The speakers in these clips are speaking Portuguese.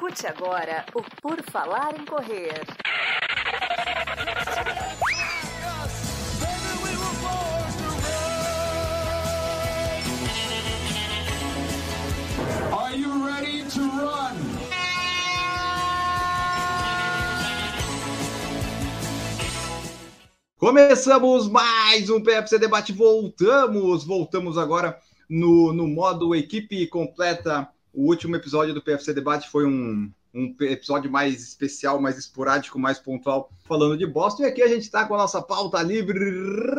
Escute agora o Por Falar em Correr. Are you ready to run? Começamos mais um PFC Debate. Voltamos, voltamos agora no, no modo equipe completa. O último episódio do PFC Debate foi um, um episódio mais especial, mais esporádico, mais pontual, falando de Boston. E aqui a gente está com a nossa pauta livre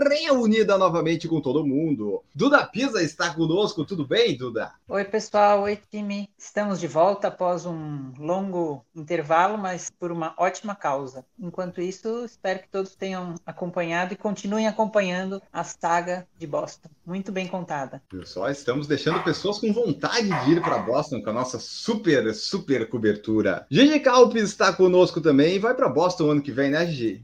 reunida novamente com todo mundo. Duda Pisa está conosco, tudo bem, Duda? Oi, pessoal, oi, time. Estamos de volta após um longo intervalo, mas por uma ótima causa. Enquanto isso, espero que todos tenham acompanhado e continuem acompanhando a saga de Boston. Muito bem contada. Só estamos deixando pessoas com vontade de ir para Boston com a nossa super, super cobertura. Gigi Calpes está conosco também e vai para Boston ano que vem, né,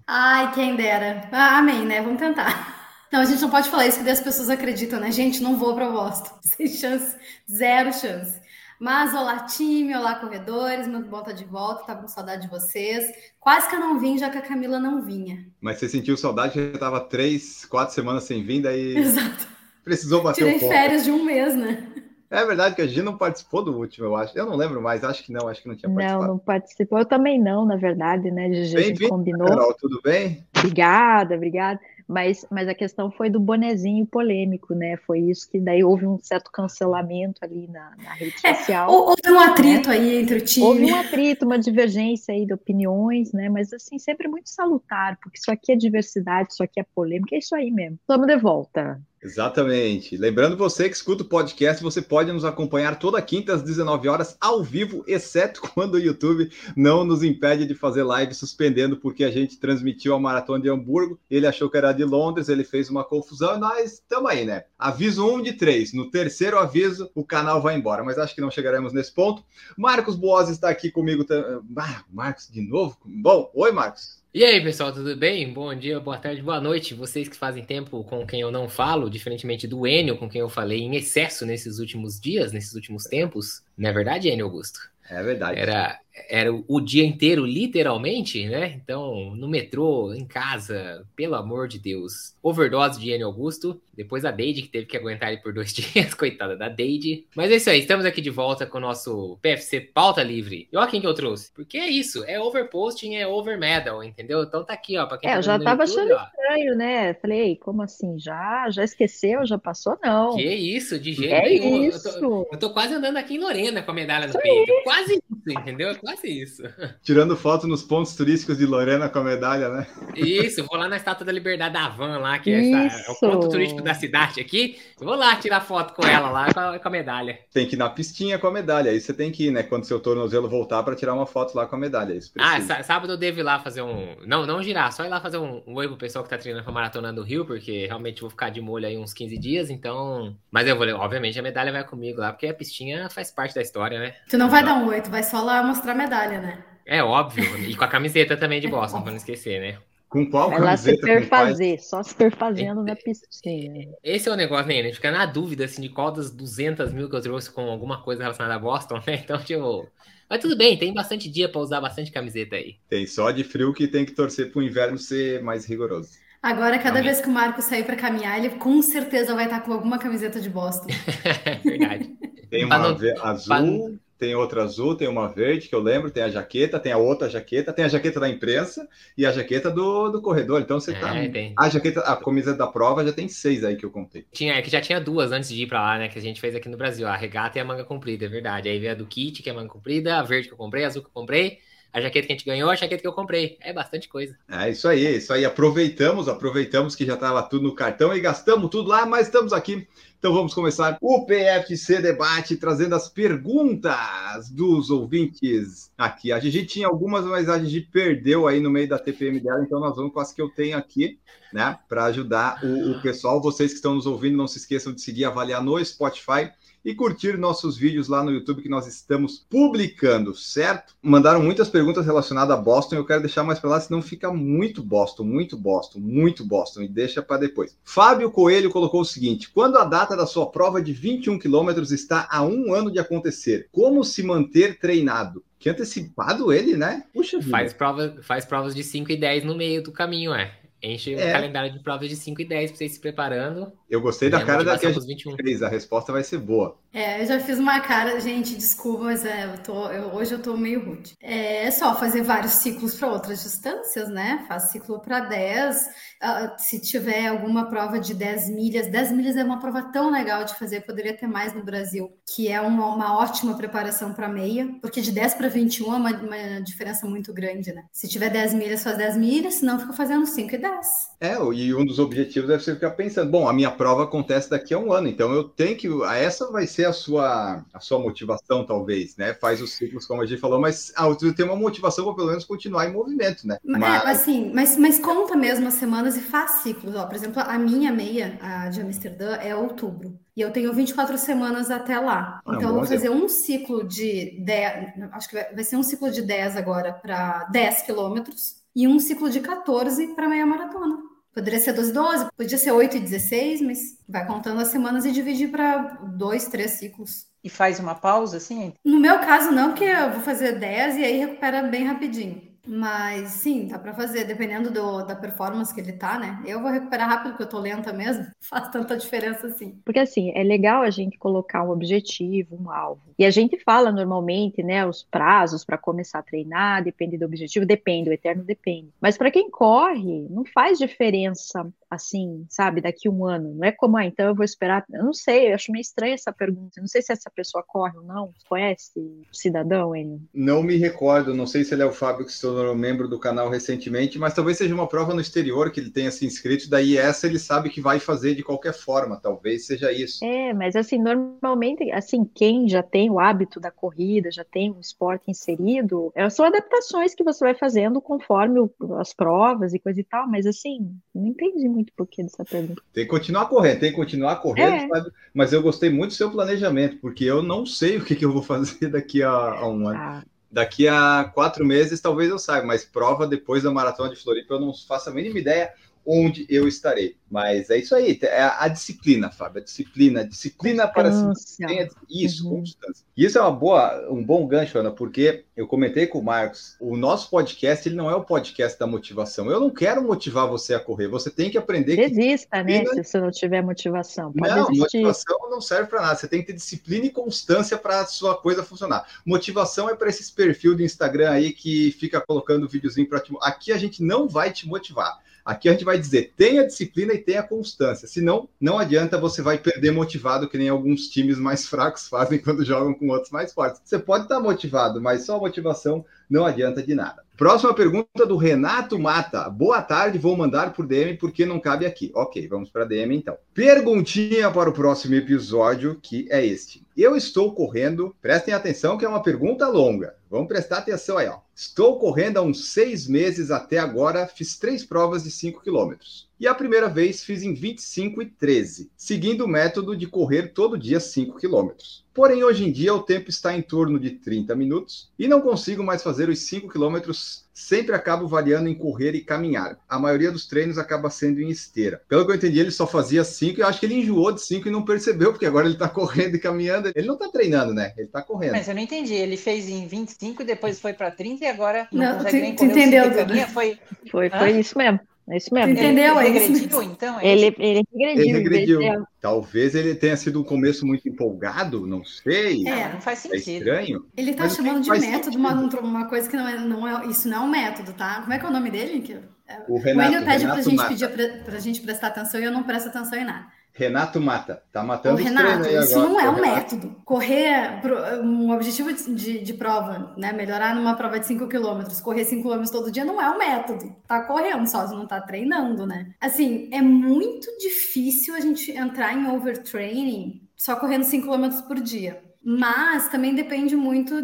Ai, quem dera. Ah, amém, né? Vamos tentar. Não, a gente não pode falar isso que as pessoas acreditam, né? Gente, não vou para Boston. Sem chance, zero chance. Mas olá, time, olá, corredores. Muito bom estar de volta, tava com saudade de vocês. Quase que eu não vim, já que a Camila não vinha. Mas você sentiu saudade, já estava três, quatro semanas sem vinda e Exato. precisou bater Tirei o ponto. férias de um mês, né? É verdade que a Gigi não participou do último, eu acho. Eu não lembro mais, acho que não, acho que não tinha Não, participado. não participou. Eu também não, na verdade, né, Gigi? A gente combinou. Carol, tudo bem? Obrigada, obrigada. Mas, mas a questão foi do bonezinho polêmico, né? Foi isso que daí houve um certo cancelamento ali na, na rede É, social. Ou- Houve um atrito aí entre o time. Houve um atrito, uma divergência aí de opiniões, né? Mas assim, sempre muito salutar, porque isso aqui é diversidade, isso aqui é polêmica, é isso aí mesmo. Estamos de volta. Exatamente. Lembrando você que escuta o podcast, você pode nos acompanhar toda quinta às 19 horas ao vivo, exceto quando o YouTube não nos impede de fazer live suspendendo porque a gente transmitiu a maratona de Hamburgo. Ele achou que era de Londres, ele fez uma confusão e nós estamos aí, né? Aviso 1 de 3. No terceiro aviso, o canal vai embora, mas acho que não chegaremos nesse ponto. Marcos Boas está aqui comigo. tam- Ah, Marcos de novo? Bom, oi, Marcos. E aí, pessoal, tudo bem? Bom dia, boa tarde, boa noite. Vocês que fazem tempo com quem eu não falo, diferentemente do Enio, com quem eu falei em excesso nesses últimos dias, nesses últimos tempos. Não é verdade, Enio Augusto? É verdade. Era, era o dia inteiro, literalmente, né? Então, no metrô, em casa, pelo amor de Deus. Overdose de Enio Augusto. Depois a Deide, que teve que aguentar ele por dois dias, coitada da Deide. Mas é isso aí, estamos aqui de volta com o nosso PFC Pauta Livre. E olha quem que eu trouxe. Porque é isso, é overposting, é over medal, entendeu? Então tá aqui, ó, pra quem É, tá eu já tava YouTube, achando ó. estranho, né? Falei, "Ei, como assim? Já, já esqueceu? Já passou? Não. Que isso, de jeito É nenhum. Eu tô, isso. eu tô quase andando aqui em Lorena com a medalha no Isso peito. Quase isso, entendeu? É Quase isso. Tirando foto nos pontos turísticos de Lorena com a medalha, né? Isso, vou lá na Estátua da Liberdade da Van lá, que é, essa- é o ponto turístico da cidade aqui. Vou lá tirar foto com ela lá, com a, com a medalha. Tem que ir na pistinha com a medalha. Aí você tem que ir, né? Quando seu tornozelo voltar para tirar uma foto lá com a medalha. Isso Ah, precisa. sábado eu devo ir lá fazer um. Não, não girar, só ir lá fazer um, um oi pro pessoal que tá treinando pra maratona do Rio, porque realmente vou ficar de molho aí uns 15 dias, então. Mas eu vou, obviamente, a medalha vai comigo lá, porque a pistinha faz parte da história, né? Tu não vai dar um oito, vai só lá mostrar medalha, né? É óbvio. E com a camiseta também de Boston, pra não esquecer, né? Com qual Vai lá se camiseta? com quais- perfazer, só se perfazendo na piscina. Esse é o negócio, né? A gente fica na dúvida, assim, de qual das 200 mil que eu trouxe com alguma coisa relacionada a Boston, né? Então, tipo... Mas tudo bem, tem bastante dia pra usar bastante camiseta aí. Tem só de frio que tem que torcer pro inverno ser mais rigoroso. Agora, cada Amém. vez que o Marco sair pra caminhar, ele com certeza vai estar com alguma camiseta de Boston. É verdade. Tem uma não- ve- pra azul, tem outra azul, tem uma verde, que eu lembro, tem a jaqueta, tem a outra jaqueta, tem a jaqueta da imprensa e a jaqueta do, do corredor. Então você tá. É, tem. A jaqueta, a camisa da prova já tem seis aí que eu contei. Tinha, é que já tinha duas antes de ir pra lá, né? Que a gente fez aqui no Brasil. A regata e a manga comprida, é verdade. Aí veio a do kit, que é a manga comprida, a verde que eu comprei, a azul que eu comprei, a jaqueta que a gente ganhou, a jaqueta que eu comprei. É bastante coisa. É isso aí, é isso aí. Aproveitamos, aproveitamos que já estava tudo no cartão e gastamos tudo lá, mas estamos aqui. Então vamos começar o PFC Debate trazendo as perguntas dos ouvintes aqui. A Gigi tinha algumas, mas a Gigi perdeu aí no meio da TPM dela, então nós vamos com as que eu tenho aqui, né, para ajudar o, o pessoal. Vocês que estão nos ouvindo, não se esqueçam de seguir, avaliar no Spotify e curtir nossos vídeos lá no YouTube que nós estamos publicando, certo? Mandaram muitas perguntas relacionadas a Boston, eu quero deixar mais para lá, senão fica muito Boston, muito Boston, muito Boston, e deixa para depois. Fábio Coelho colocou o seguinte: quando a data da sua prova de 21 quilômetros está a um ano de acontecer, como se manter treinado? Que antecipado ele, né? Puxa vida. Faz, prova, faz provas de 5 e 10 no meio do caminho, é. Enche É. o calendário de provas de 5 e 10 pra vocês se preparando. Eu gostei da cara da que a gente 21. fez. A resposta vai ser boa. É, eu já fiz uma cara, gente, desculpa, mas é, eu tô, eu- hoje eu tô meio rude. É, é só fazer vários ciclos para outras distâncias, né? Faz ciclo para 10. ah, se tiver alguma prova de 10 milhas, 10 milhas é uma prova tão legal de fazer, poderia ter mais no Brasil, que é uma, uma ótima preparação para meia, porque de 10 para 21 é uma, uma diferença muito grande, né? Se tiver 10 milhas, faz 10 milhas, senão fica fazendo 5 e 10. É, e um dos objetivos deve ser ficar pensando, bom, a minha prova acontece daqui a um ano, então eu tenho que, essa vai ser a sua, a sua motivação, talvez, né? Faz os ciclos, como a gente falou, mas ah, eu tenho uma motivação para pelo menos continuar em movimento, né? É, Mas, assim, mas, mas conta mesmo as semanas e faz ciclos. Ó, por exemplo, a minha meia, a de Amsterdã, é outubro. E eu tenho 24 semanas até lá. Ah, Então, eu vou fazer um ciclo de 10, acho que vai, vai ser um ciclo de 10 agora para 10 quilômetros e um ciclo de 14 para meia maratona. Poderia ser 12 12, podia ser 8 e 16, mas vai contando as semanas e dividir para dois, três ciclos. E faz uma pausa, assim? No meu caso, não, porque eu vou fazer 10 e aí recupera bem rapidinho. Mas sim, dá pra fazer, dependendo do, da performance que ele tá, né? Eu vou recuperar rápido, porque eu tô lenta mesmo. Faz tanta diferença assim. Porque assim, é legal a gente colocar um objetivo, um alvo. E a gente fala normalmente, né, os prazos para começar a treinar, depende do objetivo, depende, o eterno depende. Mas para quem corre, não faz diferença assim, sabe, daqui um ano. Não é como, ah, então eu vou esperar. Eu não sei, eu acho meio estranha essa pergunta. Eu não sei se essa pessoa corre ou não. Conhece o cidadão, Enio? não me recordo, não sei se ele é o Fábio que se tornou membro do canal recentemente, mas talvez seja uma prova no exterior que ele tenha se inscrito, daí essa ele sabe que vai fazer de qualquer forma, talvez seja isso. É, mas assim, normalmente, assim, quem já tem o hábito da corrida, já tem o esporte inserido, é, são adaptações que você vai fazendo conforme o- as provas e coisa e tal, mas assim, não entendi muito o porquê dessa pergunta. Tem que continuar correndo, tem que continuar correndo, É. sabe? mas eu gostei muito do seu planejamento, porque eu não sei o que, que eu vou fazer daqui a, a um ano. Ah, Daqui a quatro meses talvez eu saiba, mas prova depois da Maratona de Floripa eu não faço a mínima ideia onde eu estarei. Mas é isso aí, é a, a disciplina, Fábio, a disciplina, a disciplina para se. Tenha- Isso, Uhum. constância. E isso é uma boa, um bom gancho, Ana, porque eu comentei com o Marcos, o nosso podcast ele não é o podcast da motivação. Eu não quero motivar você a correr. Você tem que aprender que Desista, né? disciplina- Se você não tiver motivação. Pode não, desistir. motivação não serve para nada. Você tem que ter disciplina e constância para a sua coisa funcionar. Motivação é para esses perfil do Instagram aí que fica colocando videozinho para te. Aqui a gente não vai te motivar. Aqui a gente vai dizer, tenha disciplina e tenha constância. Senão, não adianta, você vai perder motivado, que nem alguns times mais fracos fazem quando jogam com outros mais fortes. Você pode estar motivado, mas só motivação não adianta de nada. Próxima pergunta do Renato Mata. Boa tarde, vou mandar por DM porque não cabe aqui. Ok, vamos para DM então. Perguntinha para o próximo episódio, que é este. Eu estou correndo, prestem atenção que é uma pergunta longa. Vamos prestar atenção aí, ó. Estou correndo há uns seis meses até agora, fiz três provas de 5 quilômetros. E a primeira vez fiz em 25 e 13, seguindo o método de correr todo dia 5 quilômetros. Porém, hoje em dia o tempo está em torno de 30 minutos e não consigo mais fazer os 5 quilômetros. Sempre acabo variando em correr e caminhar. A maioria dos treinos acaba sendo em esteira. Pelo que eu entendi, ele só fazia 5 e eu acho que ele enjoou de 5 e não percebeu, porque agora ele está correndo e caminhando. Ele não está treinando, né? Ele está correndo. Mas eu não entendi. Ele fez em 25 e depois foi para 30 e agora não, Não, consegue tu- nem tu correr o entendeu, e Duda? caminha. Foi... Foi, foi isso mesmo. É isso mesmo. Entendeu? Ele É regrediu, então? É Ele, ele regrediu. Ele regrediu. é, Talvez ele tenha sido um começo muito empolgado, não sei. É. Não faz É sentido. estranho. Ele tá Mas chamando de método uma, uma coisa que não é, não é. Isso não é um método, tá? Como é que é o nome dele? Que- O o Renato, Enio pede pra Renato gente Mata. pedir pra, pra gente prestar atenção e eu não presto atenção em nada. Renato Mata. Tá matando os Renato, isso agora. não é Ô, um Renato. método. Correr, um objetivo de, de, prova, né? Melhorar numa prova de 5 km, correr 5 km todo dia não é um método. Tá correndo só, você não tá treinando, né? Assim, é muito difícil a gente entrar em overtraining só correndo 5 km por dia. Mas também depende muito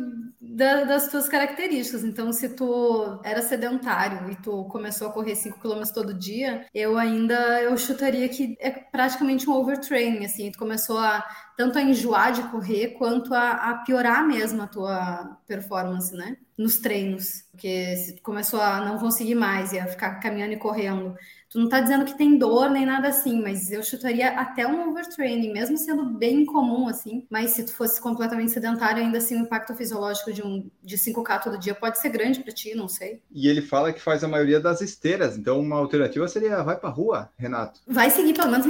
da- das tuas características. Então, se tu era sedentário e tu começou a correr 5 km todo dia, eu ainda eu chutaria que é praticamente um overtraining, assim, tu começou a tanto a enjoar de correr quanto a, a piorar mesmo a tua performance, né? Nos treinos. Porque se tu começou a não conseguir mais e a ficar caminhando e correndo, Tu não tá dizendo que tem dor nem nada assim, mas eu chutaria até um overtraining, mesmo sendo bem comum, assim. Mas se tu fosse completamente sedentário, ainda assim o impacto fisiológico de um de 5K todo dia pode ser grande para ti, não sei. E ele fala que faz a maioria das esteiras, então uma alternativa seria vai pra rua, Renato. Vai seguir pelo menos.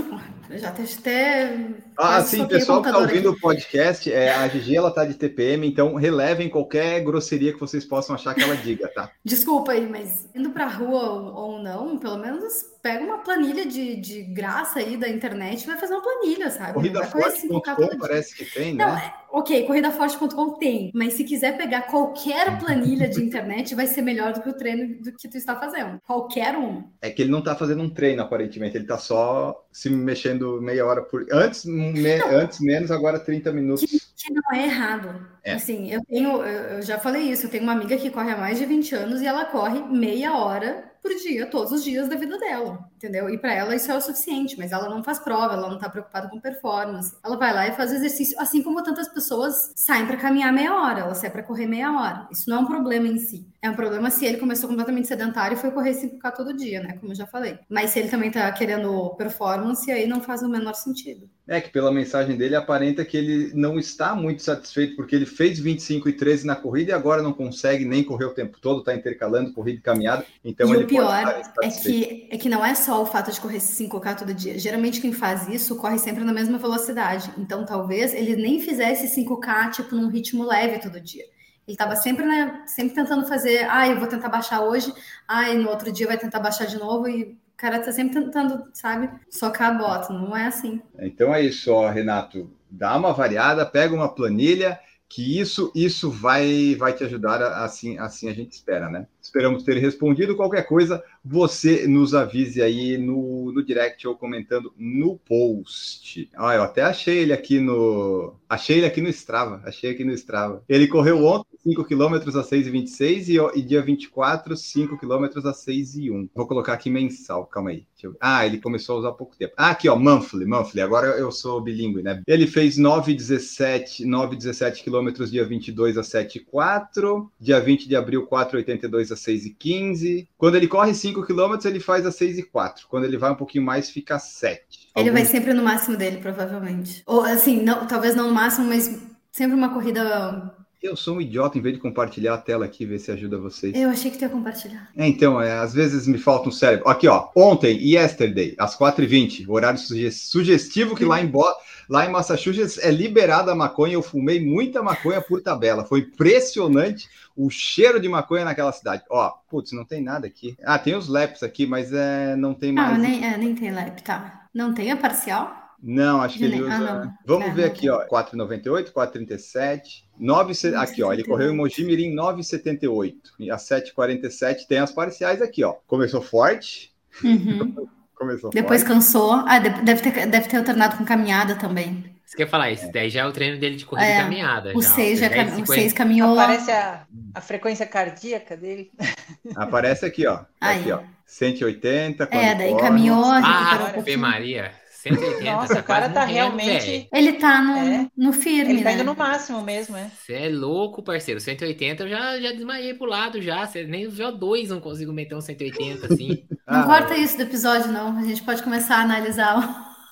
Já até. até Ah, sim, pessoal que tá ouvindo aqui. o podcast, é, a Gigi ela tá de TPM, então relevem qualquer grosseria que vocês possam achar que ela diga, tá? Desculpa aí, mas indo pra rua ou, ou não, pelo menos pega uma planilha de, de graça aí da internet e vai fazer uma planilha, sabe? Não vai correr 5K todo Corridaforte.com parece que tem, Não, né? é- ok, corridaforte.com tem, mas se quiser pegar qualquer planilha de internet, vai ser melhor do que o treino do que tu está fazendo. Qualquer um. É que ele não tá fazendo um treino, aparentemente, ele tá só se mexendo meia hora por. Antes, me- antes menos, agora 30 minutos. Que não é errado. É. Assim, eu tenho, eu já falei isso, eu tenho uma amiga que corre há mais de 20 anos e ela corre meia hora por dia, todos os dias da vida dela, entendeu? E para ela isso é o suficiente, mas ela não faz prova, ela não tá preocupada com performance. Ela vai lá e faz exercício, assim como tantas pessoas saem para caminhar meia hora, ela sai para correr meia hora. Isso não é um problema em si. É um problema se ele começou completamente sedentário e foi correr 5K todo dia, né? Como eu já falei. Mas se ele também tá querendo performance, aí não faz o menor sentido. É que pela mensagem dele aparenta que ele não está muito satisfeito porque ele fez 25 e 13 na corrida e agora não consegue nem correr o tempo todo, tá intercalando corrida e caminhada. Então e ele o pior é que, é que não é só o fato de correr esse 5K todo dia. Geralmente quem faz isso corre sempre na mesma velocidade. Então talvez ele nem fizesse 5K tipo num ritmo leve todo dia. Ele estava sempre, né, sempre tentando fazer, ah, eu vou tentar baixar hoje, ah, e no outro dia vai tentar baixar de novo e o cara tá sempre tentando, sabe, socar a bota. Não é assim. Então é isso, ó, Renato. Dá uma variada, pega uma planilha, que isso isso vai vai te ajudar assim assim a gente espera, né? Esperamos ter respondido qualquer coisa. Você nos avise aí no, no direct ou comentando no post. Ah, eu até achei ele aqui no achei ele aqui no Strava, achei aqui no Strava. Ele correu ontem 5 km a 6,26 e, e dia 24 5 km a 6,1. Vou colocar aqui mensal, calma aí. Eu- Ah, ele começou a usar há pouco tempo. Ah, aqui ó, monthly, monthly. Agora eu sou bilíngue, né? Ele fez 9,17 9,17 km dia 22 a 7,4. Dia 20 de abril 4,82 a 6,15. Quando ele corre 5 km, ele faz a 6,4. Quando ele vai um pouquinho mais, fica a 7. Ele vai Alguns- sempre no máximo dele, provavelmente. Ou assim, não, talvez não no máximo, mas sempre uma corrida. Eu sou um idiota, em vez de compartilhar a tela aqui, ver se ajuda vocês. Eu achei que tu ia compartilhar. É, então, é, às vezes me falta um cérebro. Aqui, ó. Ontem, yesterday, às 4h20, horário suge- sugestivo que lá em, Bo... lá em Massachusetts é liberada a maconha. Eu fumei muita maconha por tabela. Foi impressionante o cheiro de maconha naquela cidade. Ó, putz, não tem nada aqui. Ah, tem os laps aqui, mas é, não tem Ah, mais. nem, é, nem tem lap, tá. Não tem a parcial? Não, acho que ele nem- ah, usa. não. Vamos É, ver aqui, ó. 4,98, 4,37. 9, aqui, ó. Ele 9,78. correu em Mogi Mirim 9,78. E a 7,47 tem as parciais aqui, ó. Começou forte. Uhum. Começou Depois forte. cansou. Ah, de- deve ter, deve ter alternado com caminhada também. Você quer falar isso? Daí já é o treino dele de corrida É, e caminhada. O já, ó, 6 já cam... 10, o 50. 6 caminhou. Aparece a, a frequência cardíaca dele. Aparece aqui, ó. Aí. Aqui, ó. 180. quando É, daí corre. caminhou, Ah, um Ave. Maria. 180. Nossa, tá o cara tá morrendo, realmente- velho. Ele tá no, É. no firme, Ele tá né? indo no máximo mesmo, é. Você é louco, parceiro. 180 eu já, já desmaiei pro lado já. Você nem os VO2 não consigo meter um 180 assim. Não Ah, corta isso do episódio, não. A gente pode começar a analisar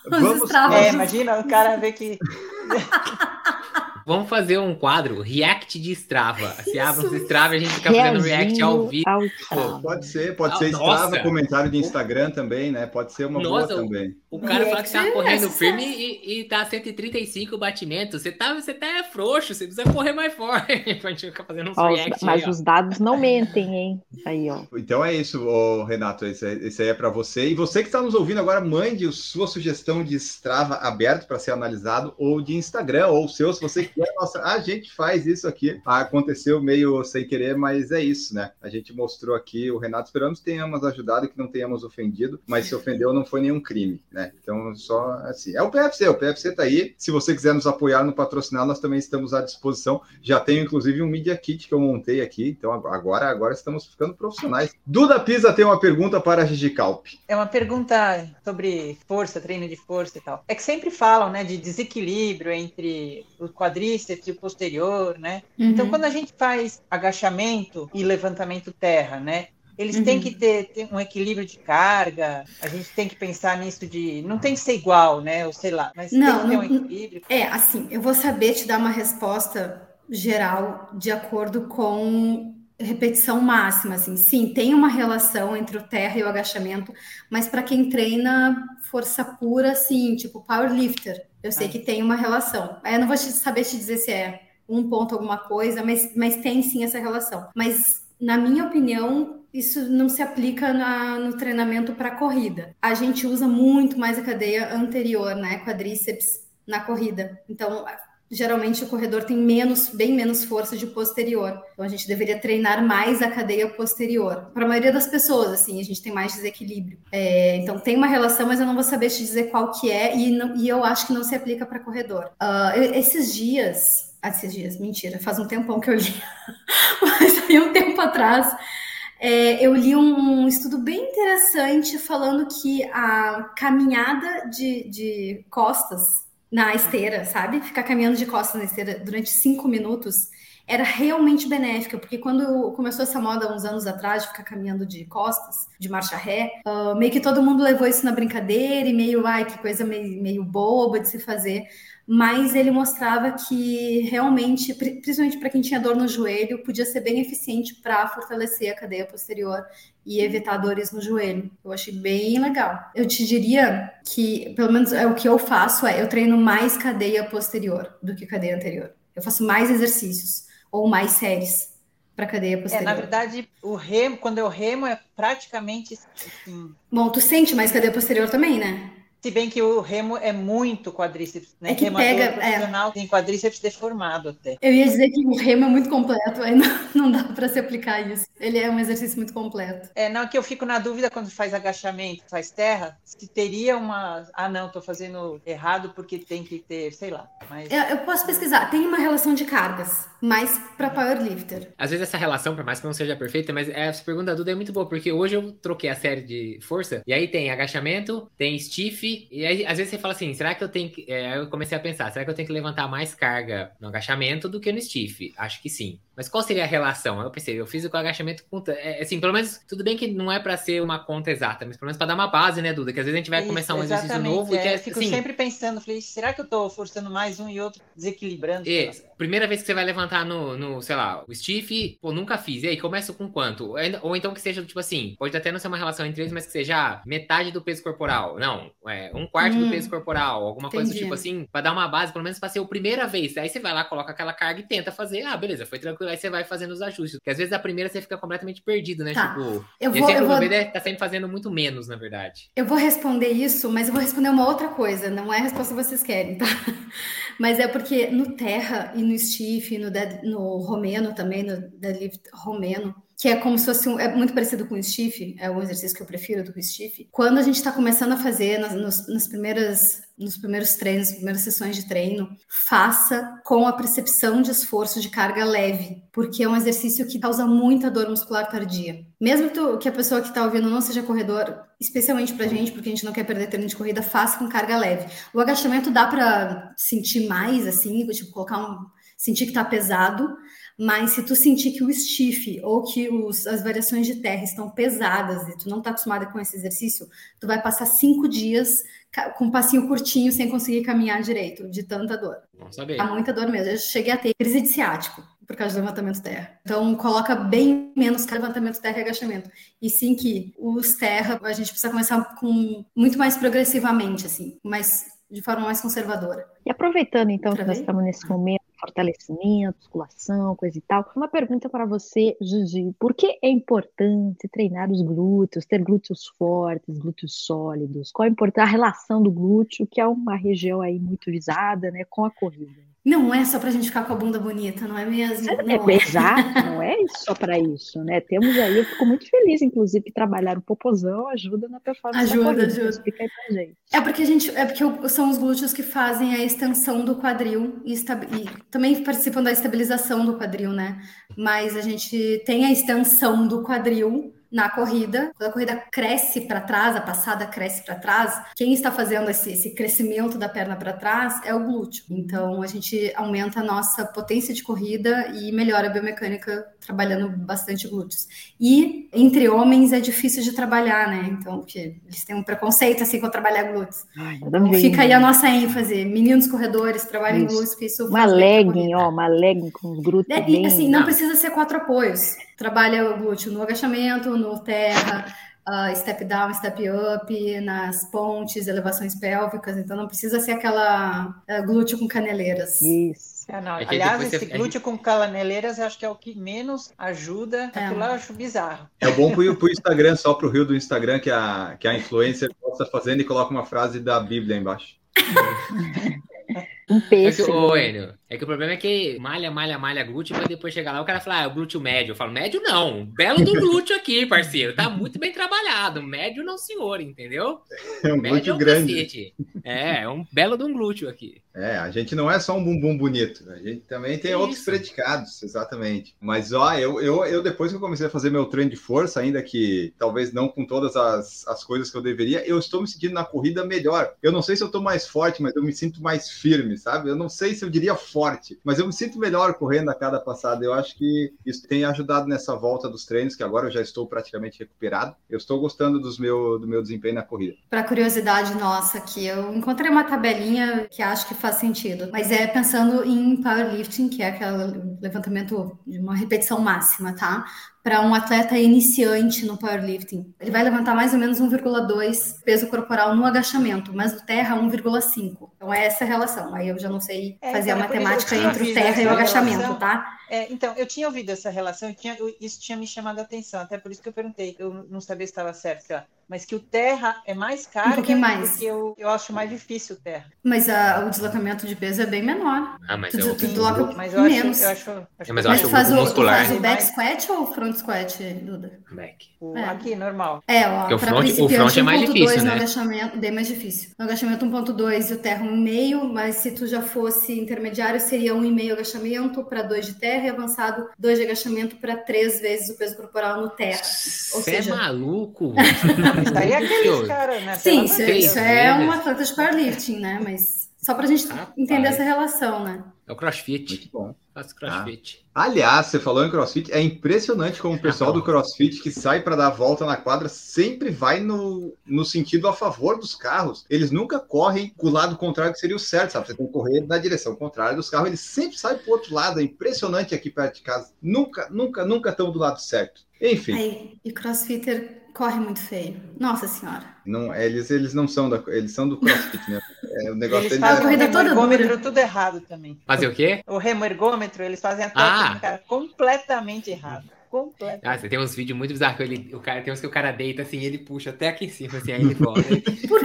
os Vamos- Stravas. É, imagina o cara ver que. Vamos fazer um quadro React de Strava. Se abre os Strava, a gente fica fazendo React ao Reagindo vivo. ao pode ser, pode Ah, ser nossa. Strava, comentário de Instagram também, né? Pode ser uma Nossa, boa também. O cara fala que você tá correndo firme e, e tá 135 batimentos. Você tá, você tá frouxo, você precisa correr mais forte pra gente ficar fazendo uns Ó, react mas aí, os dados não mentem, hein? Aí, ó. Então é isso, ô, Renato. Esse, é- esse aí é para você. E você que está nos ouvindo agora, mande sua sugestão de Strava aberto para ser analisado, ou de Instagram, ou o seu, se você quer. Nossa, a gente faz isso aqui. Aconteceu meio sem querer, mas é isso, né? A gente mostrou aqui, o Renato, esperamos que tenhamos ajudado e que não tenhamos ofendido, mas se ofendeu não foi nenhum crime, né? Então, só assim. É o PFC, o PFC tá aí. Se você quiser nos apoiar no patrocinar, nós também estamos à disposição. Já tenho, inclusive, um Media Kit que eu montei aqui. Então, agora, agora estamos ficando profissionais. Duda Pisa tem uma pergunta para a Gigi Calp. É uma pergunta sobre força, treino de força e tal. É que sempre falam, né, de desequilíbrio entre o quadríceps e o posterior, né? Uhum. Então, quando a gente faz agachamento e levantamento terra, né? Eles Uhum. têm que ter, ter um equilíbrio de carga, a gente tem que pensar nisso de. Não tem que ser igual, né? Ou sei lá, mas Não, tem que ter um equilíbrio. É, assim, eu vou saber te dar uma resposta geral de acordo com repetição máxima, assim. Sim, tem uma relação entre o terra e o agachamento, mas para quem treina força pura, assim, tipo powerlifter, eu sei Ah. que tem uma relação. Aí eu não vou te- saber te dizer se é um ponto alguma coisa, mas, mas tem sim essa relação. Mas, na minha opinião, isso não se aplica na- no treinamento para corrida. A gente usa muito mais a cadeia anterior, né, quadríceps, na corrida. Então, geralmente o corredor tem menos, bem menos força de posterior. Então, a gente deveria treinar mais a cadeia posterior. Para a maioria das pessoas, assim, a gente tem mais desequilíbrio. É, então, tem uma relação, mas eu não vou saber te dizer qual que é e, não- e eu acho que não se aplica para corredor. Eu- esses dias, esses dias, mentira, faz um tempão que eu li, mas aí um tempo atrás, é, eu li um, estudo bem interessante falando que a caminhada de, de costas na esteira, sabe? Ficar caminhando de costas na esteira durante cinco minutos era realmente benéfica, porque quando começou essa moda uns anos atrás de ficar caminhando de costas, de marcha ré, ah, meio que todo mundo levou isso na brincadeira e meio, ai, que coisa meio, meio boba de se fazer. Mas ele mostrava que realmente, pri- principalmente para quem tinha dor no joelho, podia ser bem eficiente para fortalecer a cadeia posterior e evitar dores no joelho. Eu achei bem legal. Eu te diria que, pelo menos é o que eu faço, é eu treino mais cadeia posterior do que cadeia anterior. Eu faço mais exercícios ou mais séries para cadeia É, posterior. na verdade, o remo, quando eu remo, é praticamente assim. Bom, tu sente mais cadeia posterior também, né? Se bem que o remo é muito quadríceps, né? É que Remador pega, é. tem quadríceps deformado até. Eu ia dizer que o remo é muito completo, aí não, não dá para se aplicar isso. Ele é um exercício muito completo. É, não, que eu fico na dúvida quando faz agachamento, faz terra, se teria uma. Ah, não, tô fazendo errado porque tem que ter, sei lá. Mas Eu, eu posso pesquisar, tem uma relação de cargas, mais para powerlifter. Às vezes essa relação, por mais que não seja perfeita, mas essa pergunta da Duda é muito boa, porque hoje eu troquei a série de força, e aí tem agachamento, tem stiff, e aí às vezes você fala assim, será que eu tenho que... é, aí eu comecei a pensar, será que eu tenho que levantar mais carga no agachamento do que no stiff? Acho que sim. Mas qual seria a relação? Aí eu pensei, eu fiz o agachamento com... É, assim, pelo menos, tudo bem que não é pra ser uma conta exata, mas pelo menos pra dar uma base, né, Duda? Que às vezes a gente vai Isso, começar um exercício novo e é, quer, eu fico assim, sempre pensando, falei, será que eu tô forçando mais um e outro, desequilibrando? É, primeira vez que você vai levantar no, no, sei lá, o stiff, pô, nunca fiz. E aí, começa com quanto? Ou então que seja, tipo assim, pode até não ser uma relação entre eles, mas que seja metade do peso corporal. Não, é, um quarto do Hum, peso corporal. Alguma coisa do entendi. tipo assim, pra dar uma base, pelo menos pra ser a primeira vez. Aí você vai lá, coloca aquela carga e tenta fazer. Ah, beleza, foi tranquilo. Aí você vai fazendo os ajustes. Porque às vezes a primeira você fica completamente perdido, né? Tá. Tipo, Eu e vou, eu o vou, bebê deve tá sempre fazendo muito menos, na verdade. eu vou responder isso, mas eu vou responder uma outra coisa. Não é a resposta que vocês querem, tá? Mas é porque no terra e no stiff, no, dead- no romeno também, no deadlift romeno, que é como se fosse um, é muito parecido com o stiff, é o exercício que eu prefiro do que o stiff. Quando a gente está começando a fazer nas, nos, nas primeiras, nos primeiros treinos, nas primeiras sessões de treino, faça com a percepção de esforço de carga leve, porque é um exercício que causa muita dor muscular tardia. Mesmo que a pessoa que está ouvindo não seja corredor, especialmente pra gente, porque a gente não quer perder treino de corrida, faça com carga leve. O agachamento dá para sentir mais, assim, tipo, colocar um. sentir que tá pesado, mas se tu sentir que o stiff ou que os- as variações de terra estão pesadas e tu não tá acostumada com esse exercício, tu vai passar cinco dias com um passinho curtinho sem conseguir caminhar direito, de tanta dor. Vamos saber. Dá muita dor mesmo. Eu cheguei a ter crise de ciático por causa do levantamento terra. Então, coloca bem menos que levantamento terra e agachamento. E sim que os terra, a gente precisa começar com muito mais progressivamente, assim, mais, de forma mais conservadora. E aproveitando então que nós estamos nesse momento, fortalecimento, musculação, coisa e tal, uma pergunta para você, Gigi. Por que é importante treinar os glúteos, ter glúteos fortes, glúteos sólidos? Qual a importância, a relação do glúteo, que é uma região aí muito visada, né, com a corrida? Não é só pra gente ficar com a bunda bonita, não é mesmo? É, Não é exato, não é só para isso, né? Temos aí, eu fico muito feliz, inclusive, que trabalhar o popozão ajuda na performance Ajuda, da corrida. ajuda. Explica aí pra gente. É porque a gente, é porque são os glúteos que fazem a extensão do quadril e, e também participam da estabilização do quadril, né? Mas a gente tem a extensão do quadril na corrida. Quando a corrida cresce para trás, a passada cresce para trás, quem está fazendo esse, esse crescimento da perna para trás é o glúteo. Então a gente aumenta a nossa potência de corrida e melhora a biomecânica trabalhando bastante glúteos. E entre homens é difícil de trabalhar, né? Então, porque eles têm um preconceito assim com trabalhar glúteos. Ai, Então, fica aí a nossa ênfase. Meninos corredores, trabalhem glúteos, porque isso Uma legging, ó, uma legging com os glúteos É, e assim, Não. precisa ser quatro apoios. Trabalha o glúteo no agachamento, no terra, ah, step down, step up, nas pontes, elevações pélvicas. Então não precisa ser aquela ah, glúteo com caneleiras. Isso. Não. É que Aliás, esse você- glúteo com calaneleiras acho que é o que menos ajuda. É. Aquilo lá eu acho bizarro. É bom pro, pro Instagram, só pro rio do Instagram, que a, que a influencer está fazendo e coloca uma frase da Bíblia embaixo. Um É que, ô, Enio, é que o problema é que malha, malha, malha glúteo, mas depois chega lá o cara fala, ah, é o glúteo médio. Eu falo, médio não, belo do glúteo aqui, parceiro. Tá muito bem trabalhado. Médio não, senhor, entendeu? É um Médio é glúteo um grande. cacete. É, é um belo de um glúteo aqui. É, a gente não é só um bumbum bonito, a gente também tem Isso. outros predicados, exatamente. Mas, ó, eu, eu, eu depois que eu comecei a fazer meu treino de força, ainda que talvez não com todas as, as coisas que eu deveria, eu estou me sentindo na corrida melhor. Eu não sei se eu estou mais forte, mas eu me sinto mais firme, sabe? Eu não sei se eu diria forte, mas eu me sinto melhor correndo a cada passada. Eu acho que isso tem ajudado nessa volta dos treinos, que agora eu já estou praticamente recuperado. Eu estou gostando dos meu, do meu desempenho na corrida. Para curiosidade nossa aqui, eu encontrei uma tabelinha que acho que faz sentido, mas é pensando em powerlifting, que é aquele levantamento de uma repetição máxima, tá? Para um atleta iniciante no powerlifting, ele vai levantar mais ou menos 1,2 peso corporal no agachamento, mas no terra 1,5. Então é essa a relação. Aí eu já não sei É, fazer a então, é por isso matemática entre o terra e o agachamento, relação. tá? É, então, eu tinha ouvido essa relação, eu tinha- eu- isso tinha me chamado a atenção, até por isso que eu perguntei, eu não sabia se estava certo, sei lá. Mas que o terra é mais caro, pouquinho mais. porque eu, eu acho mais difícil o terra. Mas a- o deslocamento de peso é bem menor. Ah, mas Tu, eu, tu desloca Mas eu acho, menos. eu acho, acho É, mas que eu Mas acho tu faz o, tu muscular- faz o back squat ou o front squat, Duda? Back. o- É. aqui, normal. É, ó, Porque o pra front- o front é mais 1.2 difícil, no né? agachamento, bem mais difícil. No agachamento 1.2 e o terra 1,5, mas se tu já fosse intermediário, seria 1,5 agachamento para 2 de terra e avançado 2 de agachamento para 3 vezes o peso corporal no terra. Ou Você é seja- maluco? Isso aí é aqueles caras, né? Sim, isso, Três isso é um atleta de powerlifting, né? Mas só pra gente Rapaz. entender essa relação, né? É o crossfit. Muito bom. Faço crossfit. Aliás, você falou em crossfit, é impressionante como o pessoal do crossfit que sai para dar a volta na quadra sempre vai no, no sentido a favor dos carros. Eles nunca correm com o lado contrário, que seria o certo, sabe? Você tem que correr na direção contrária dos carros, eles sempre saem para o outro lado. É impressionante aqui perto de casa. Nunca, nunca, nunca estão do lado certo. Enfim, Aí, e crossfitter corre muito feio. Nossa senhora. não, eles, eles não são da, eles são do crossfit, né? É, o negócio Eles fazem é- o corrida remo toda ergômetro dura. tudo errado também. Fazer o quê? O remo ergômetro, eles fazem a Ah. técnica completamente errado. Completamente. Ah, você tem uns vídeos muito bizarros que ele, o cara, tem uns que o cara deita assim, ele puxa até aqui em cima, assim, aí ele volta. Por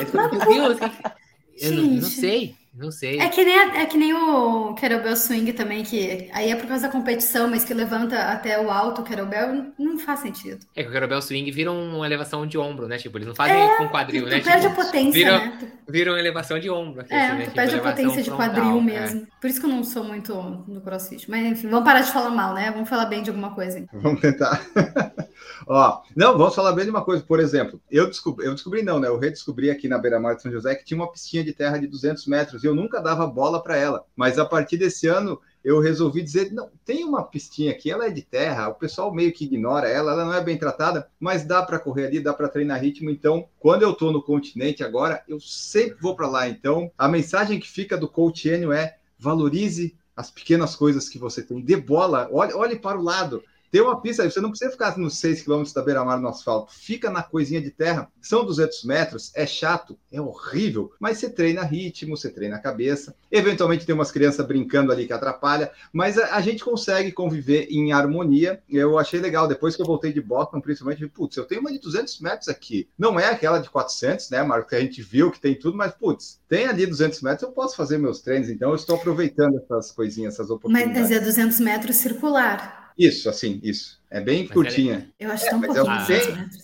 Meu Deus, que- eu não, sei, não sei. É que nem, é que nem o kettlebell swing também, que aí é por causa da competição, mas que levanta até o alto o kettlebell, não faz sentido. É que o kettlebell swing vira uma elevação de ombro, né? Tipo, eles não fazem com quadril, tu né? perde Tipo, a potência, vira- né? Tu, Viram uma elevação de ombro. Aqui, é, assim, né? tu Tipo, perde a potência de frontal, quadril é. mesmo. Por isso que eu não sou muito do crossfit. Mas enfim, vamos parar de falar mal, né? Vamos falar bem de alguma coisa. aí. Vamos tentar. Ó, não, vamos falar bem de uma coisa. Por exemplo, eu descobri, eu descobri não, né? Eu redescobri aqui na beira-mar de São José que tinha uma piscina de terra de 200 metros eu nunca dava bola para ela. Mas a partir desse ano eu resolvi dizer, não, tem uma pistinha aqui, ela é de terra, o pessoal meio que ignora ela, ela não é bem tratada, mas dá para correr ali, dá para treinar ritmo. Então, quando eu tô no continente agora, eu sempre vou para lá. Então, a mensagem que fica do coach Enio é valorize as pequenas coisas que você tem, dê bola, olhe, olhe para o lado. Tem uma pista aí, você não precisa ficar nos 6 km da beira-mar no asfalto. Fica na coisinha de terra. São 200 metros, é chato, é horrível, mas você treina ritmo, você treina a cabeça. Eventualmente tem umas crianças brincando ali que atrapalha, mas a, a gente consegue conviver em harmonia. Eu achei legal, depois que eu voltei de Boston, principalmente, putz, eu tenho uma de 200 metros aqui. Não é aquela de 400, né, Marco, que a gente viu que tem tudo, mas, putz, tem ali 200 metros, eu posso fazer meus treinos. Então, eu estou aproveitando essas coisinhas, essas oportunidades. mas é 200 metros circular. Isso, assim, isso. É bem Mas curtinha. Eu acho É, tão mas é pouquinho um 200 bem- metros.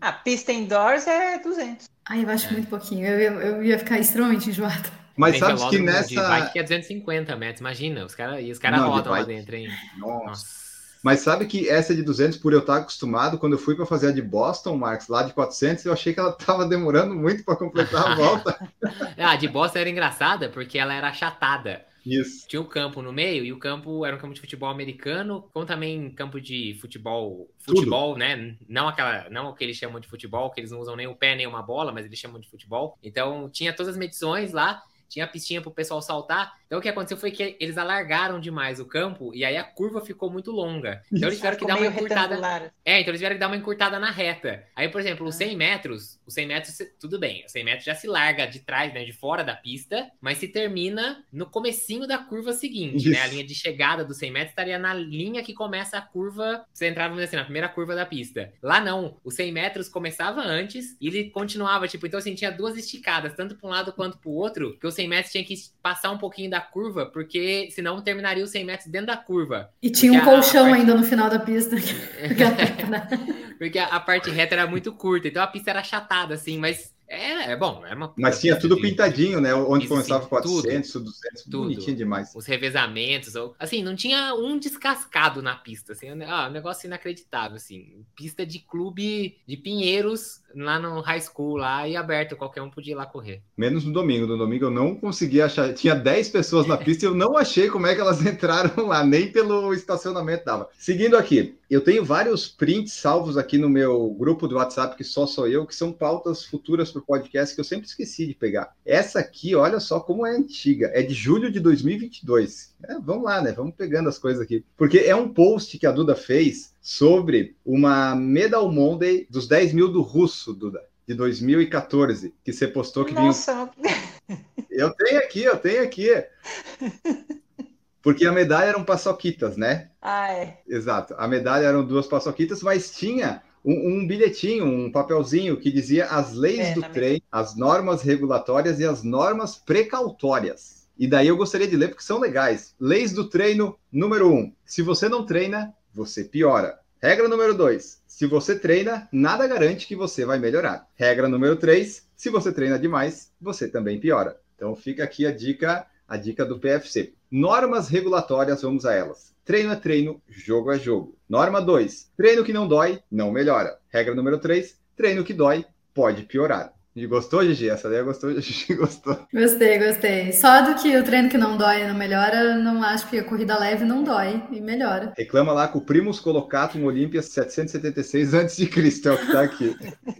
A pista indoors é 200. Ai, eu acho É. muito pouquinho. Eu, eu, eu ia ficar extremamente enjoada. Mas Tem sabe que De bike nessa. que é 250 metros, imagina. Os cara, e os caras rodam lá dentro, hein? Nossa. Nossa. Mas sabe que essa de 200, por eu estar acostumado, quando eu fui para fazer a de Boston, Marcos, lá de 400, eu achei que ela estava demorando muito para completar a volta. ah, a de Boston era engraçada porque ela era achatada. Isso. Tinha o um campo no meio e o campo era um campo de futebol americano, como também campo de futebol, futebol, Tudo. né? Não aquela, não o que eles chamam de futebol, que eles não usam nem o pé nem uma bola, mas eles chamam de futebol. Então tinha todas as medições lá tinha a pistinha pro pessoal saltar. Então o que aconteceu foi que eles alargaram demais o campo e aí a curva ficou muito longa. Então eles tiveram que dar uma encurtada. É, então eles tiveram que dar uma encurtada na reta. Aí, por exemplo, os 100 ah. metros, os 100 metros, tudo bem, os 100 metros já se larga de trás, né, de fora da pista, mas se termina no comecinho da curva seguinte, né? A linha de chegada dos 100 metros estaria na linha que começa a curva, você entrava assim, na primeira curva da pista. Lá não, os 100 metros começava antes e ele continuava, tipo, então assim, tinha duas esticadas, tanto para um lado quanto para o outro, que os 100 metros tinha que passar um pouquinho da curva, porque senão terminaria os 100 metros dentro da curva. E tinha um colchão parte... ainda no final da pista. porque a, a parte reta era muito curta, então a pista era achatada, assim, mas é, é bom, era uma. Mas tinha tudo de... pintadinho, né? Onde Isso, começava sim, 400, tudo, 200, tudo. bonitinho demais. Os revezamentos, ou, assim, não tinha um descascado na pista, assim, ah, um negócio inacreditável, assim. Pista de clube de Pinheiros, lá no high school, lá, e aberto, qualquer um podia ir lá correr. Menos no domingo, no domingo eu não consegui achar, tinha 10 pessoas na pista e eu não achei como é que elas entraram lá, nem pelo estacionamento dava. Seguindo aqui, eu tenho vários prints salvos aqui no meu grupo do WhatsApp, que só sou eu, que são pautas futuras para o podcast que eu sempre esqueci de pegar. Essa aqui, olha só como é antiga, é de julho de 2022. É, vamos lá, né? Vamos pegando as coisas aqui. Porque é um post que a Duda fez sobre uma Medal Monday dos 10 mil do russo, Duda, de 2014, que você postou que Nossa. vinha. Eu tenho aqui, eu tenho aqui. Porque a medalha eram paçoquitas, né? Ah, é. Exato. A medalha eram duas paçoquitas, mas tinha um, um bilhetinho, um papelzinho que dizia as leis é, do trem, as normas regulatórias e as normas precautórias. E daí eu gostaria de ler porque são legais. Leis do treino, número um. Se você não treina, você piora. Regra número dois. Se você treina, nada garante que você vai melhorar. Regra número três. Se você treina demais, você também piora. Então fica aqui a dica, a dica do PFC. Normas regulatórias, vamos a elas. Treino é treino, jogo é jogo. Norma 2. Treino que não dói, não melhora. Regra número 3. Treino que dói, pode piorar. E gostou, Gigi? Essa daí gostou, Gigi gostou. Gostei, gostei. Só do que o treino que não dói não melhora, não acho que a corrida leve não dói e melhora. Reclama lá com o Primus Colocatum Olímpia 776 a.C., é o que tá aqui.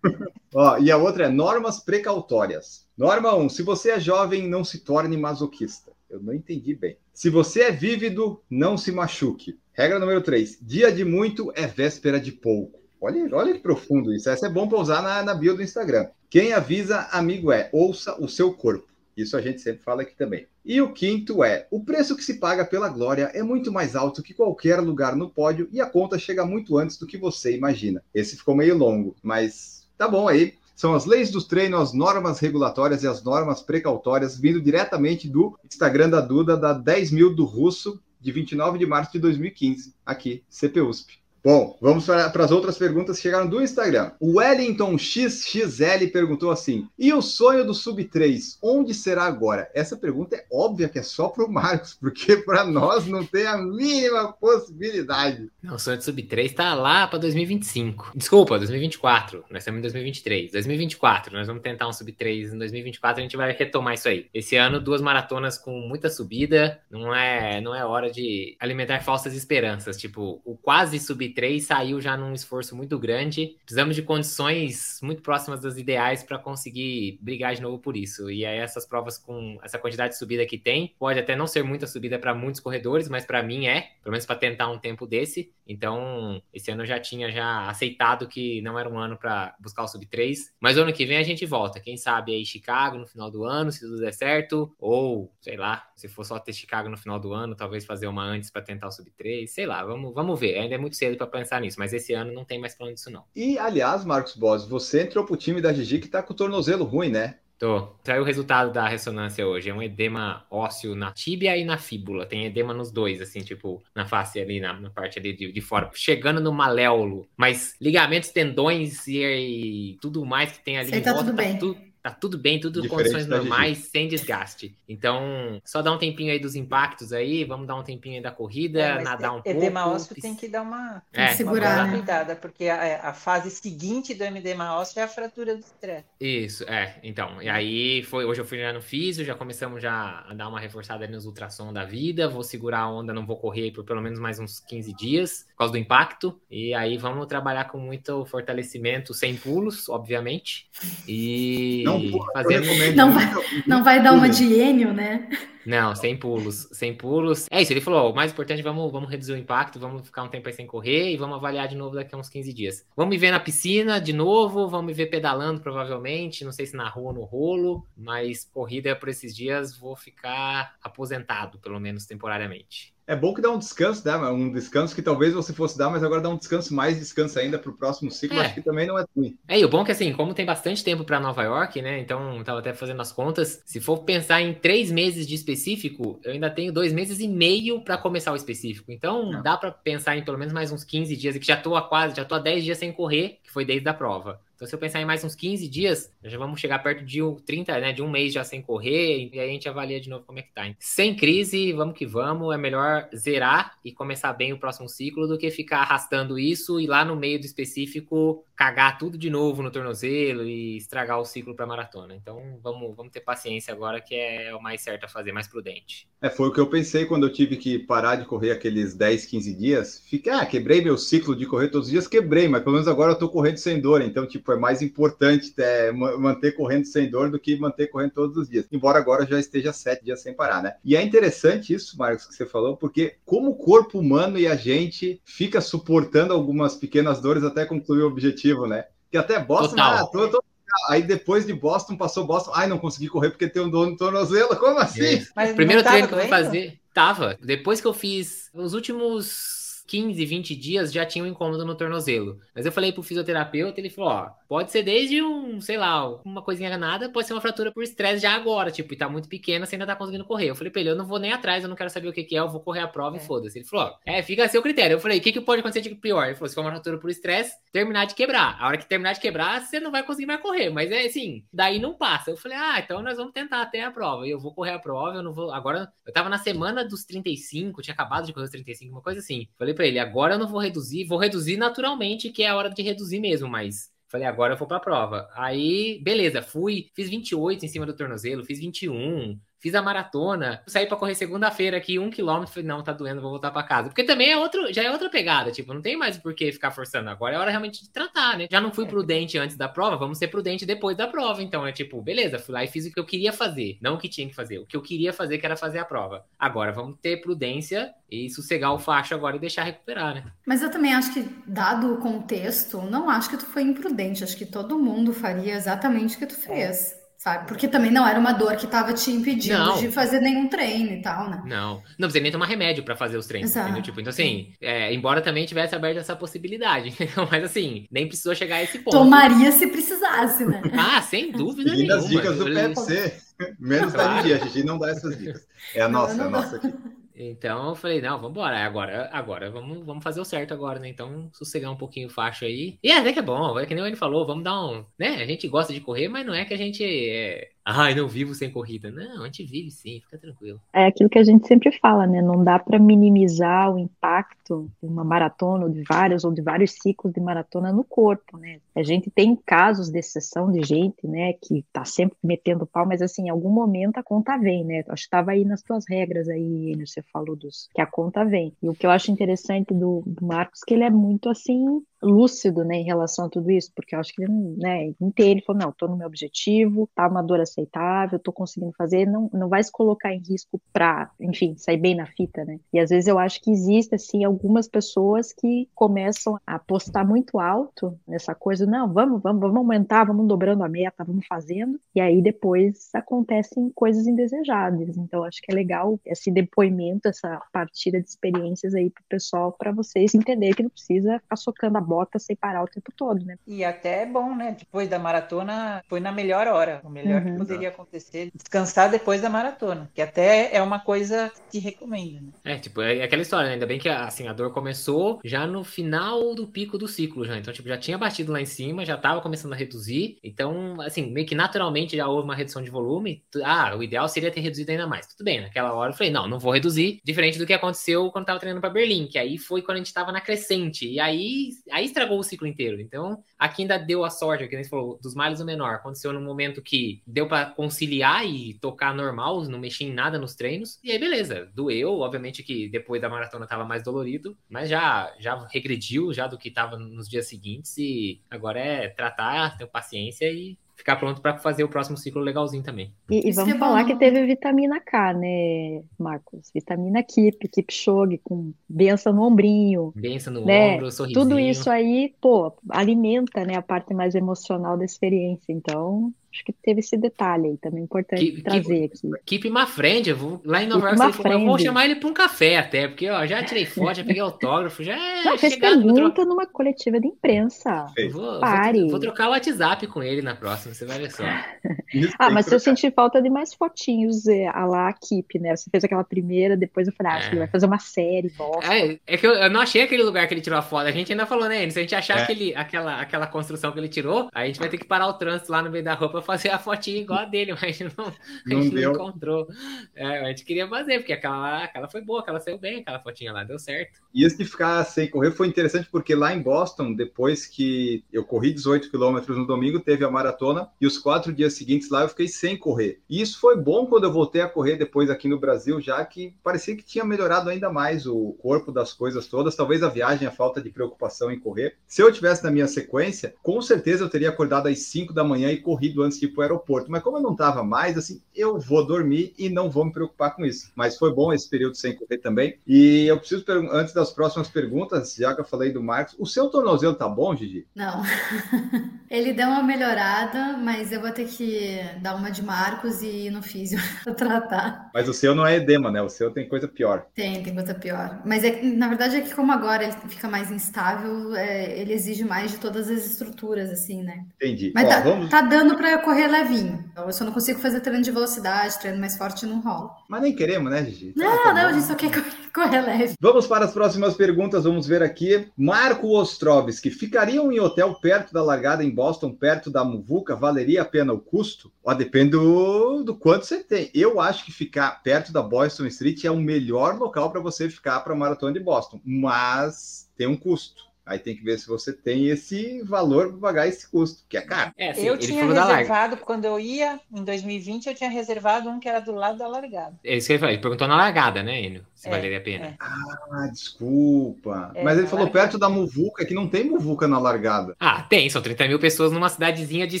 Ó, e a outra é normas precautórias. Norma 1. Se você é jovem, não se torne masoquista. Eu não entendi bem. Se você é vívido, não se machuque. Regra número 3. Dia de muito é véspera de pouco. Olha, olha que profundo isso. Essa é bom para usar na, na bio do Instagram. Quem avisa, amigo é, ouça o seu corpo. Isso a gente sempre fala aqui também. E o quinto é: o preço que se paga pela glória é muito mais alto que qualquer lugar no pódio e a conta chega muito antes do que você imagina. Esse ficou meio longo, mas tá bom aí são as leis dos treinos, as normas regulatórias e as normas precautórias, vindo diretamente do Instagram da Duda, da 10 mil do Russo, de 29 de março de 2015, aqui, CPUSP. Bom, vamos para as outras perguntas que chegaram do Instagram. O Wellington XXL perguntou assim: e o sonho do Sub 3, onde será agora? Essa pergunta é óbvia que é só para o Marcos, porque para nós não tem a mínima possibilidade. Não, o sonho do Sub 3 está lá para 2025. Desculpa, 2024. Nós estamos em 2023. 2024, nós vamos tentar um Sub 3 em 2024, a gente vai retomar isso aí. Esse ano, duas maratonas com muita subida. Não é, não é hora de alimentar falsas esperanças. Tipo, o quase Sub 3 saiu já num esforço muito grande. Precisamos de condições muito próximas das ideais para conseguir brigar de novo por isso. E aí essas provas com essa quantidade de subida que tem, pode até não ser muita subida para muitos corredores, mas para mim é, pelo menos para tentar um tempo desse. Então, esse ano eu já tinha já aceitado que não era um ano para buscar o sub 3, mas ano que vem a gente volta. Quem sabe aí Chicago no final do ano, se tudo der certo, ou sei lá, se for só ter Chicago no final do ano, talvez fazer uma antes para tentar o sub 3, sei lá, vamos, vamos ver. Ainda é muito cedo para pensar nisso, mas esse ano não tem mais plano disso não. E aliás, Marcos Boss, você entrou pro time da Gigi que tá com o tornozelo ruim, né? Tô. Saiu o resultado da ressonância hoje. É um edema ósseo na tíbia e na fíbula. Tem edema nos dois, assim, tipo, na face ali, na, na parte ali de, de, fora. Chegando no maléolo. Mas ligamentos, tendões e, e tudo mais que tem ali. Você tá tudo tá bem. Tudo, tá tudo bem, tudo Diferente condições normais, sem desgaste. Então, só dá um tempinho aí dos impactos aí, vamos dar um tempinho aí da corrida, É, nadar um edema pouco. ósseo tem que dar uma, Tem que É, segurar, uma né? cuidada, porque a, a fase seguinte do edema ósseo é a fratura do estresse. Isso, é. Então, e aí foi, hoje eu fui já no físio, já começamos já a dar uma reforçada ali nos ultrassom da vida, vou segurar a onda, não vou correr por pelo menos mais uns 15 dias, por causa do impacto, e aí vamos trabalhar com muito fortalecimento sem pulos, obviamente, e Não, pula, eu fazendo... recomendo Não muito- Não vai dar uma de Enio, né? Não, sem pulos, sem pulos. É isso, ele falou, ó, o mais importante, vamos, vamos reduzir o impacto, vamos ficar um tempo aí sem correr e vamos avaliar de novo daqui a uns 15 dias. Vamos me ver na piscina de novo, vamos me ver pedalando provavelmente, não sei se na rua ou no rolo, mas corrida por esses dias vou ficar aposentado, pelo menos temporariamente. É bom que dá um descanso, né? Um descanso que talvez você fosse dar, mas agora dá um descanso, mais descanso ainda para o próximo ciclo. É. Acho que também não é ruim. É, e o bom é que assim, como tem bastante tempo para Nova York, né? Então, eu tava até fazendo as contas. Se for pensar em três meses de específico, eu ainda tenho dois meses e meio para começar o específico. Então, Não. dá para pensar em pelo menos mais uns 15 dias, e que já tô há quase, já tô há 10 dias sem correr, que foi desde a prova. Então, se eu pensar em mais uns 15 dias, já vamos chegar perto de um 30, né? De um mês já sem correr, e aí a gente avalia de novo como é que tá. Sem crise, vamos que vamos. É melhor zerar e começar bem o próximo ciclo do que ficar arrastando isso e lá no meio do específico cagar tudo de novo no tornozelo e estragar o ciclo para maratona. Então, vamos, vamos ter paciência agora, que é o mais certo a fazer, mais prudente. É, foi o que eu pensei quando eu tive que parar de correr aqueles 10, 15 dias. Fiquei, ah, quebrei meu ciclo de correr todos os dias, quebrei, mas pelo menos agora eu tô correndo sem dor. Então, tipo, é mais importante é, ma- manter correndo sem dor do que manter correndo todos os dias. Embora agora já esteja sete dias sem parar, né? E é interessante isso, Marcos, que você falou, porque como o corpo humano e a gente fica suportando algumas pequenas dores até concluir o objetivo, né? Que até Boston, Total. ah, tô- tô- aí depois de Boston, passou Boston, ai, não consegui correr porque tem um dor no tornozelo, como assim? Mas Primeiro treino que eu fui fazer, tava. Depois que eu fiz os últimos 15, 20 dias, já tinha um incômodo no tornozelo. Mas eu falei pro fisioterapeuta, ele falou, ó, pode ser desde um, sei lá, uma coisinha nada, pode ser uma fratura por estresse já agora, tipo, e tá muito pequena, você ainda tá conseguindo correr. Eu falei pra ele, eu não vou nem atrás, eu não quero saber o que que é, eu vou correr a prova É. e foda-se. Ele falou, ó, é, fica a seu critério. Eu falei, o que que pode acontecer de pior? Ele falou, se for uma fratura por estresse, terminar de quebrar. A hora que terminar de quebrar, você não vai conseguir mais correr, mas é assim, daí não passa. Eu falei, ah, então nós vamos tentar até a prova. E eu vou correr a prova, eu não vou. Agora, eu tava na semana dos 35, tinha acabado de correr os 35, uma coisa assim. Falei pra ele, agora eu não vou reduzir, vou reduzir naturalmente, que é a hora de reduzir mesmo, mas. Falei, agora eu vou pra prova. Aí, beleza, fui, fiz 28 em cima do tornozelo, fiz 21, fiz a maratona, saí pra correr segunda-feira aqui, um quilômetro, falei, não, tá doendo, vou voltar pra casa. Porque também é outro, já é outra pegada, tipo, não tem mais por que ficar forçando. Agora é hora realmente de tratar, né? Já não fui prudente antes da prova, vamos ser prudente depois da prova. Então, é tipo, beleza, fui lá e fiz o que eu queria fazer, não o que tinha que fazer. O que eu queria fazer, que era fazer a prova. Agora, vamos ter prudência e sossegar o facho agora e deixar recuperar, né? Mas eu também acho que, dado o contexto, não acho que tu foi imprudente. Acho que todo mundo faria exatamente o que tu fez, sabe? Porque também não era uma dor que tava te impedindo Não. de fazer nenhum treino e tal, né? Não, não precisa nem tomar remédio pra fazer os treinos, Exato. entendeu? Tipo, então assim, é, embora também tivesse aberto essa possibilidade, entendeu? mas assim, nem precisou chegar a esse ponto. Tomaria se precisasse, né? Ah, sem dúvida as nenhuma. dicas do PFC. Menos da Claro. Gigi, a Gigi não dá essas dicas. É a Não, nossa, não é a nossa aqui. Então eu falei, não, vambora. Agora, agora vamos, vamos fazer o certo agora, né? Então, sossegar um pouquinho o facho aí. E até que é bom, é que nem ele falou, vamos dar um. Né? A gente gosta de correr, mas não é que a gente é. Ai, não vivo sem corrida. Não, a gente vive sim, fica tranquilo. É aquilo que a gente sempre fala, né? Não dá para minimizar o impacto de uma maratona, ou de vários, ou de vários ciclos de maratona no corpo, né? A gente tem casos de exceção de gente, né, que tá sempre metendo pau, mas assim, em algum momento a conta vem, né? Acho que estava aí nas tuas regras aí, você falou dos que a conta vem. E o que eu acho interessante do, do Marcos, que ele é muito assim, lúcido, né, em relação a tudo isso, porque eu acho que ele, né, inteiro, ele falou, não, tô no meu objetivo, tá uma dor aceitável, tô conseguindo fazer, não, não vai se colocar em risco pra, enfim, sair bem na fita, né, e às vezes eu acho que existe, assim, algumas pessoas que começam a apostar muito alto nessa coisa, não, vamos, vamos, vamos aumentar, vamos dobrando a meta, vamos fazendo, e aí depois acontecem coisas indesejadas, então acho que é legal esse depoimento, essa partilha de experiências aí pro pessoal, para vocês entenderem que não precisa ficar socando a bota sem parar o tempo todo, né? E até é bom, né? Depois da maratona, foi na melhor hora. O melhor Uhum. que poderia acontecer. Descansar depois da maratona. Que até é uma coisa que recomenda, né? É, tipo, é aquela história, né? Ainda bem que assim, a dor começou já no final do pico do ciclo, já. Então, tipo, já tinha batido lá em cima, já tava começando a reduzir. Então, assim, meio que naturalmente já houve uma redução de volume. Ah, o ideal seria ter reduzido ainda mais. Tudo bem, naquela hora eu falei, não, não vou reduzir. Diferente do que aconteceu quando eu tava treinando pra Berlim, que aí foi quando a gente tava na crescente. E aí, aí estragou o ciclo inteiro. Então, aqui ainda deu a sorte, que nem você falou, dos males o menor. Aconteceu num momento que deu pra conciliar e tocar normal, não mexi em nada nos treinos. E aí, beleza. Doeu, obviamente que depois da maratona tava mais dolorido, mas já, já regrediu já do que tava nos dias seguintes. E agora é tratar, ter paciência e ficar pronto pra fazer o próximo ciclo legalzinho também. E, e vamos que é bom, falar não? que teve vitamina K, né, Marcos? Vitamina Kip, Kipchoge, com benção no ombrinho. Benção no Né, ombro, sorrisinho. Tudo isso aí, pô, alimenta, né, a parte mais emocional da experiência. Então, acho que teve esse detalhe aí também importante Que- que- trazer aqui. Keep my friend, eu vou lá em Nova Keep York, falou, eu vou chamar ele pra um café até, porque ó, já tirei foto, já peguei autógrafo, já é Não, fez vou, tro- pergunta numa coletiva de imprensa. Vou, vou, Pare. vou trocar o WhatsApp com ele na próxima, você vai ver só. Ah, mas que eu trocar. senti falta de mais fotinhos é, a lá Keep, né? Você fez aquela primeira, depois eu falei, ah, acho que ele vai fazer uma série, bosta. É, é que eu, eu não achei aquele lugar que ele tirou a foto. A gente ainda falou, né? Se a gente achar É. aquele, aquela, aquela construção que ele tirou, aí a gente vai ter que parar o trânsito lá no meio da rua pra fazer a fotinha igual a dele, mas a gente não, a Não gente não deu. encontrou. É, a gente queria fazer, porque aquela, aquela foi boa, aquela saiu bem, aquela fotinha lá, deu certo. E esse de ficar sem correr foi interessante porque lá em Boston, depois que eu corri 18 quilômetros no domingo, teve a maratona e os quatro dias seguintes lá eu fiquei sem correr. E isso foi bom quando eu voltei a correr depois aqui no Brasil, já que parecia que tinha melhorado ainda mais o corpo das coisas todas. Talvez a viagem, a falta de preocupação em correr. Se eu tivesse na minha sequência, com certeza eu teria acordado às 5 da manhã e corrido antes de ir para o aeroporto. Mas como eu não estava mais, assim, eu vou dormir e não vou me preocupar com isso. Mas foi bom esse período sem correr também. E eu preciso, antes das próximas perguntas, já que eu falei do Marcos, o seu tornozelo tá bom, Gigi? Não. Ele deu uma melhorada, mas eu vou ter que dar uma de Marcos e ir no físio pra tratar. Mas o seu não é edema, né? O seu tem coisa pior. Tem, tem coisa pior. Mas é, na verdade é que como agora ele fica mais instável, é, ele exige mais de todas as estruturas, assim, né? Entendi. Mas Ó, tá, vamos... tá dando pra eu correr levinho. Eu só não consigo fazer treino de velocidade, treino mais forte não rola. Mas nem queremos, né, Gigi? Não, Ah, tá não, a gente só quer correr, correr leve. Vamos para as próximas perguntas. Vamos ver aqui. Marco Ostrovski. Ficariam em hotel perto da largada em Boston, perto da Muvuca? Valeria a pena o custo? Ó, depende do, do quanto você tem. Eu acho que ficar perto da Boston Street é o melhor local para você ficar para a maratona de Boston, mas tem um custo. Aí tem que ver se você tem esse valor para pagar esse custo, que é caro. É, assim, eu ele tinha reservado, quando eu ia, em 2020, eu tinha reservado um que era do lado da largada. É isso que ele falou. Ele perguntou na largada, né, Enio? Se É, valeria a pena. é. Ah, desculpa. É, mas ele falou largada. perto da Muvuca, que não tem Muvuca na largada. Ah, tem, são 30 mil pessoas numa cidadezinha de,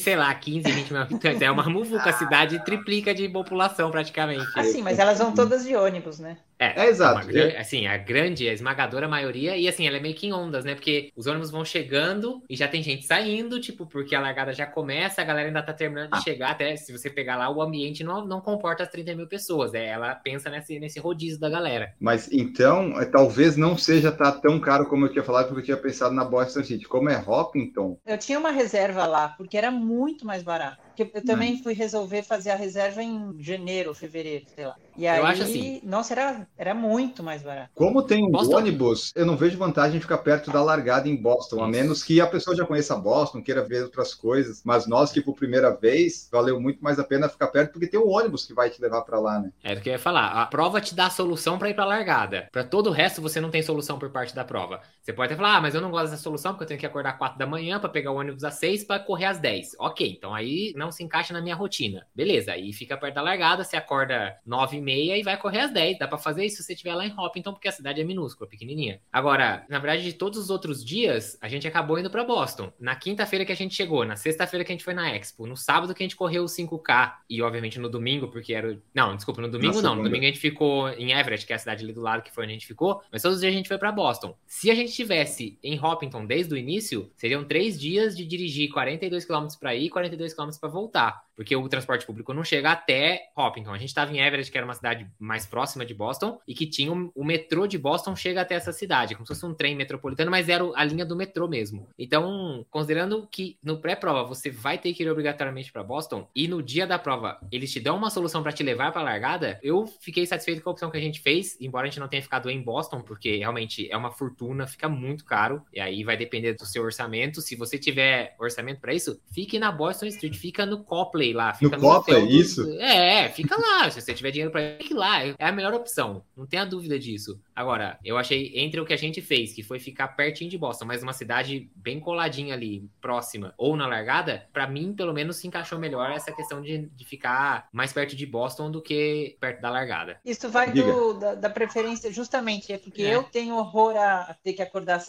sei lá, 15, 20 mil habitantes. É uma muvuca, a cidade triplica de população praticamente. Assim, mas elas vão todas de ônibus, né? É, exato. uma assim, a grande, a esmagadora maioria, e assim, ela é meio que em ondas, né? Porque os ônibus vão chegando e já tem gente saindo, tipo, porque a largada já começa, a galera ainda tá terminando de Ah. chegar, até se você pegar lá, o ambiente não, não comporta as 30 mil pessoas, é, ela pensa nesse, nesse rodízio da galera. Mas então, é, talvez não seja tá tão caro como eu tinha falado, porque eu tinha pensado na Boston City. Como é Hopkinton, Eu tinha uma reserva lá, porque era muito mais barato. Porque eu também fui resolver fazer a reserva em janeiro, fevereiro, sei lá. E aí, acho assim. nossa, era, era muito mais barato. como tem um Boston. ônibus, eu não vejo vantagem em ficar perto da largada em Boston, a Isso. menos que a pessoa já conheça Boston, queira ver outras coisas. Mas nós que por primeira vez, valeu muito mais a pena ficar perto, porque tem um ônibus que vai te levar para lá, né? É o que eu ia falar. A prova te dá a solução pra ir pra largada. Pra todo o resto, você não tem solução por parte da prova. Você pode até falar, ah, mas eu não gosto dessa solução porque eu tenho que acordar às 4 da manhã pra pegar o ônibus às 6 pra correr às 10. Ok, então aí não se encaixa na minha rotina. Beleza, aí fica perto da largada, você acorda 9 e meia e vai correr às 10. Dá pra fazer isso se você estiver lá em Hopkinton, porque a cidade é minúscula, pequenininha. Agora, na verdade, de todos os outros dias, a gente acabou indo pra Boston. Na quinta-feira que a gente chegou, na sexta-feira que a gente foi na Expo, no sábado que a gente correu o 5K e, obviamente, no domingo, porque era. Não, desculpa, no domingo Na não. No domingo a gente ficou em Everett, que é a cidade ali do lado, que foi onde a gente ficou. Mas todos os dias a gente foi pra Boston. Se a gente estivesse em Hopkinton desde o início, seriam três dias de dirigir 42 km pra ir e 42 km pra voltar porque o transporte público não chega até Hopkinton. A gente estava em Everett, que era uma cidade mais próxima de Boston, e que tinha um, o metrô de Boston chega até essa cidade, como se fosse um trem metropolitano, mas era a linha do metrô mesmo. Então, considerando que no pré-prova você vai ter que ir obrigatoriamente para Boston, e no dia da prova eles te dão uma solução para te levar para a largada, eu fiquei satisfeito com a opção que a gente fez, embora a gente não tenha ficado em Boston, porque realmente é uma fortuna, fica muito caro, e aí vai depender do seu orçamento. Se você tiver orçamento para isso, fique na Boston Street, fica no Copley lá. Fica no, no Copa, é isso? É, fica lá. Se você tiver dinheiro para fique lá. É a melhor opção. Não tenha dúvida disso. Agora, eu achei entre o que a gente fez, que foi ficar pertinho de Boston, mas uma cidade bem coladinha ali, próxima, ou na largada, para mim, pelo menos, se encaixou melhor essa questão de, de ficar mais perto de Boston do que perto da largada. Isso vai do, da, da, preferência, justamente, é porque é. eu tenho horror a ter que acordar.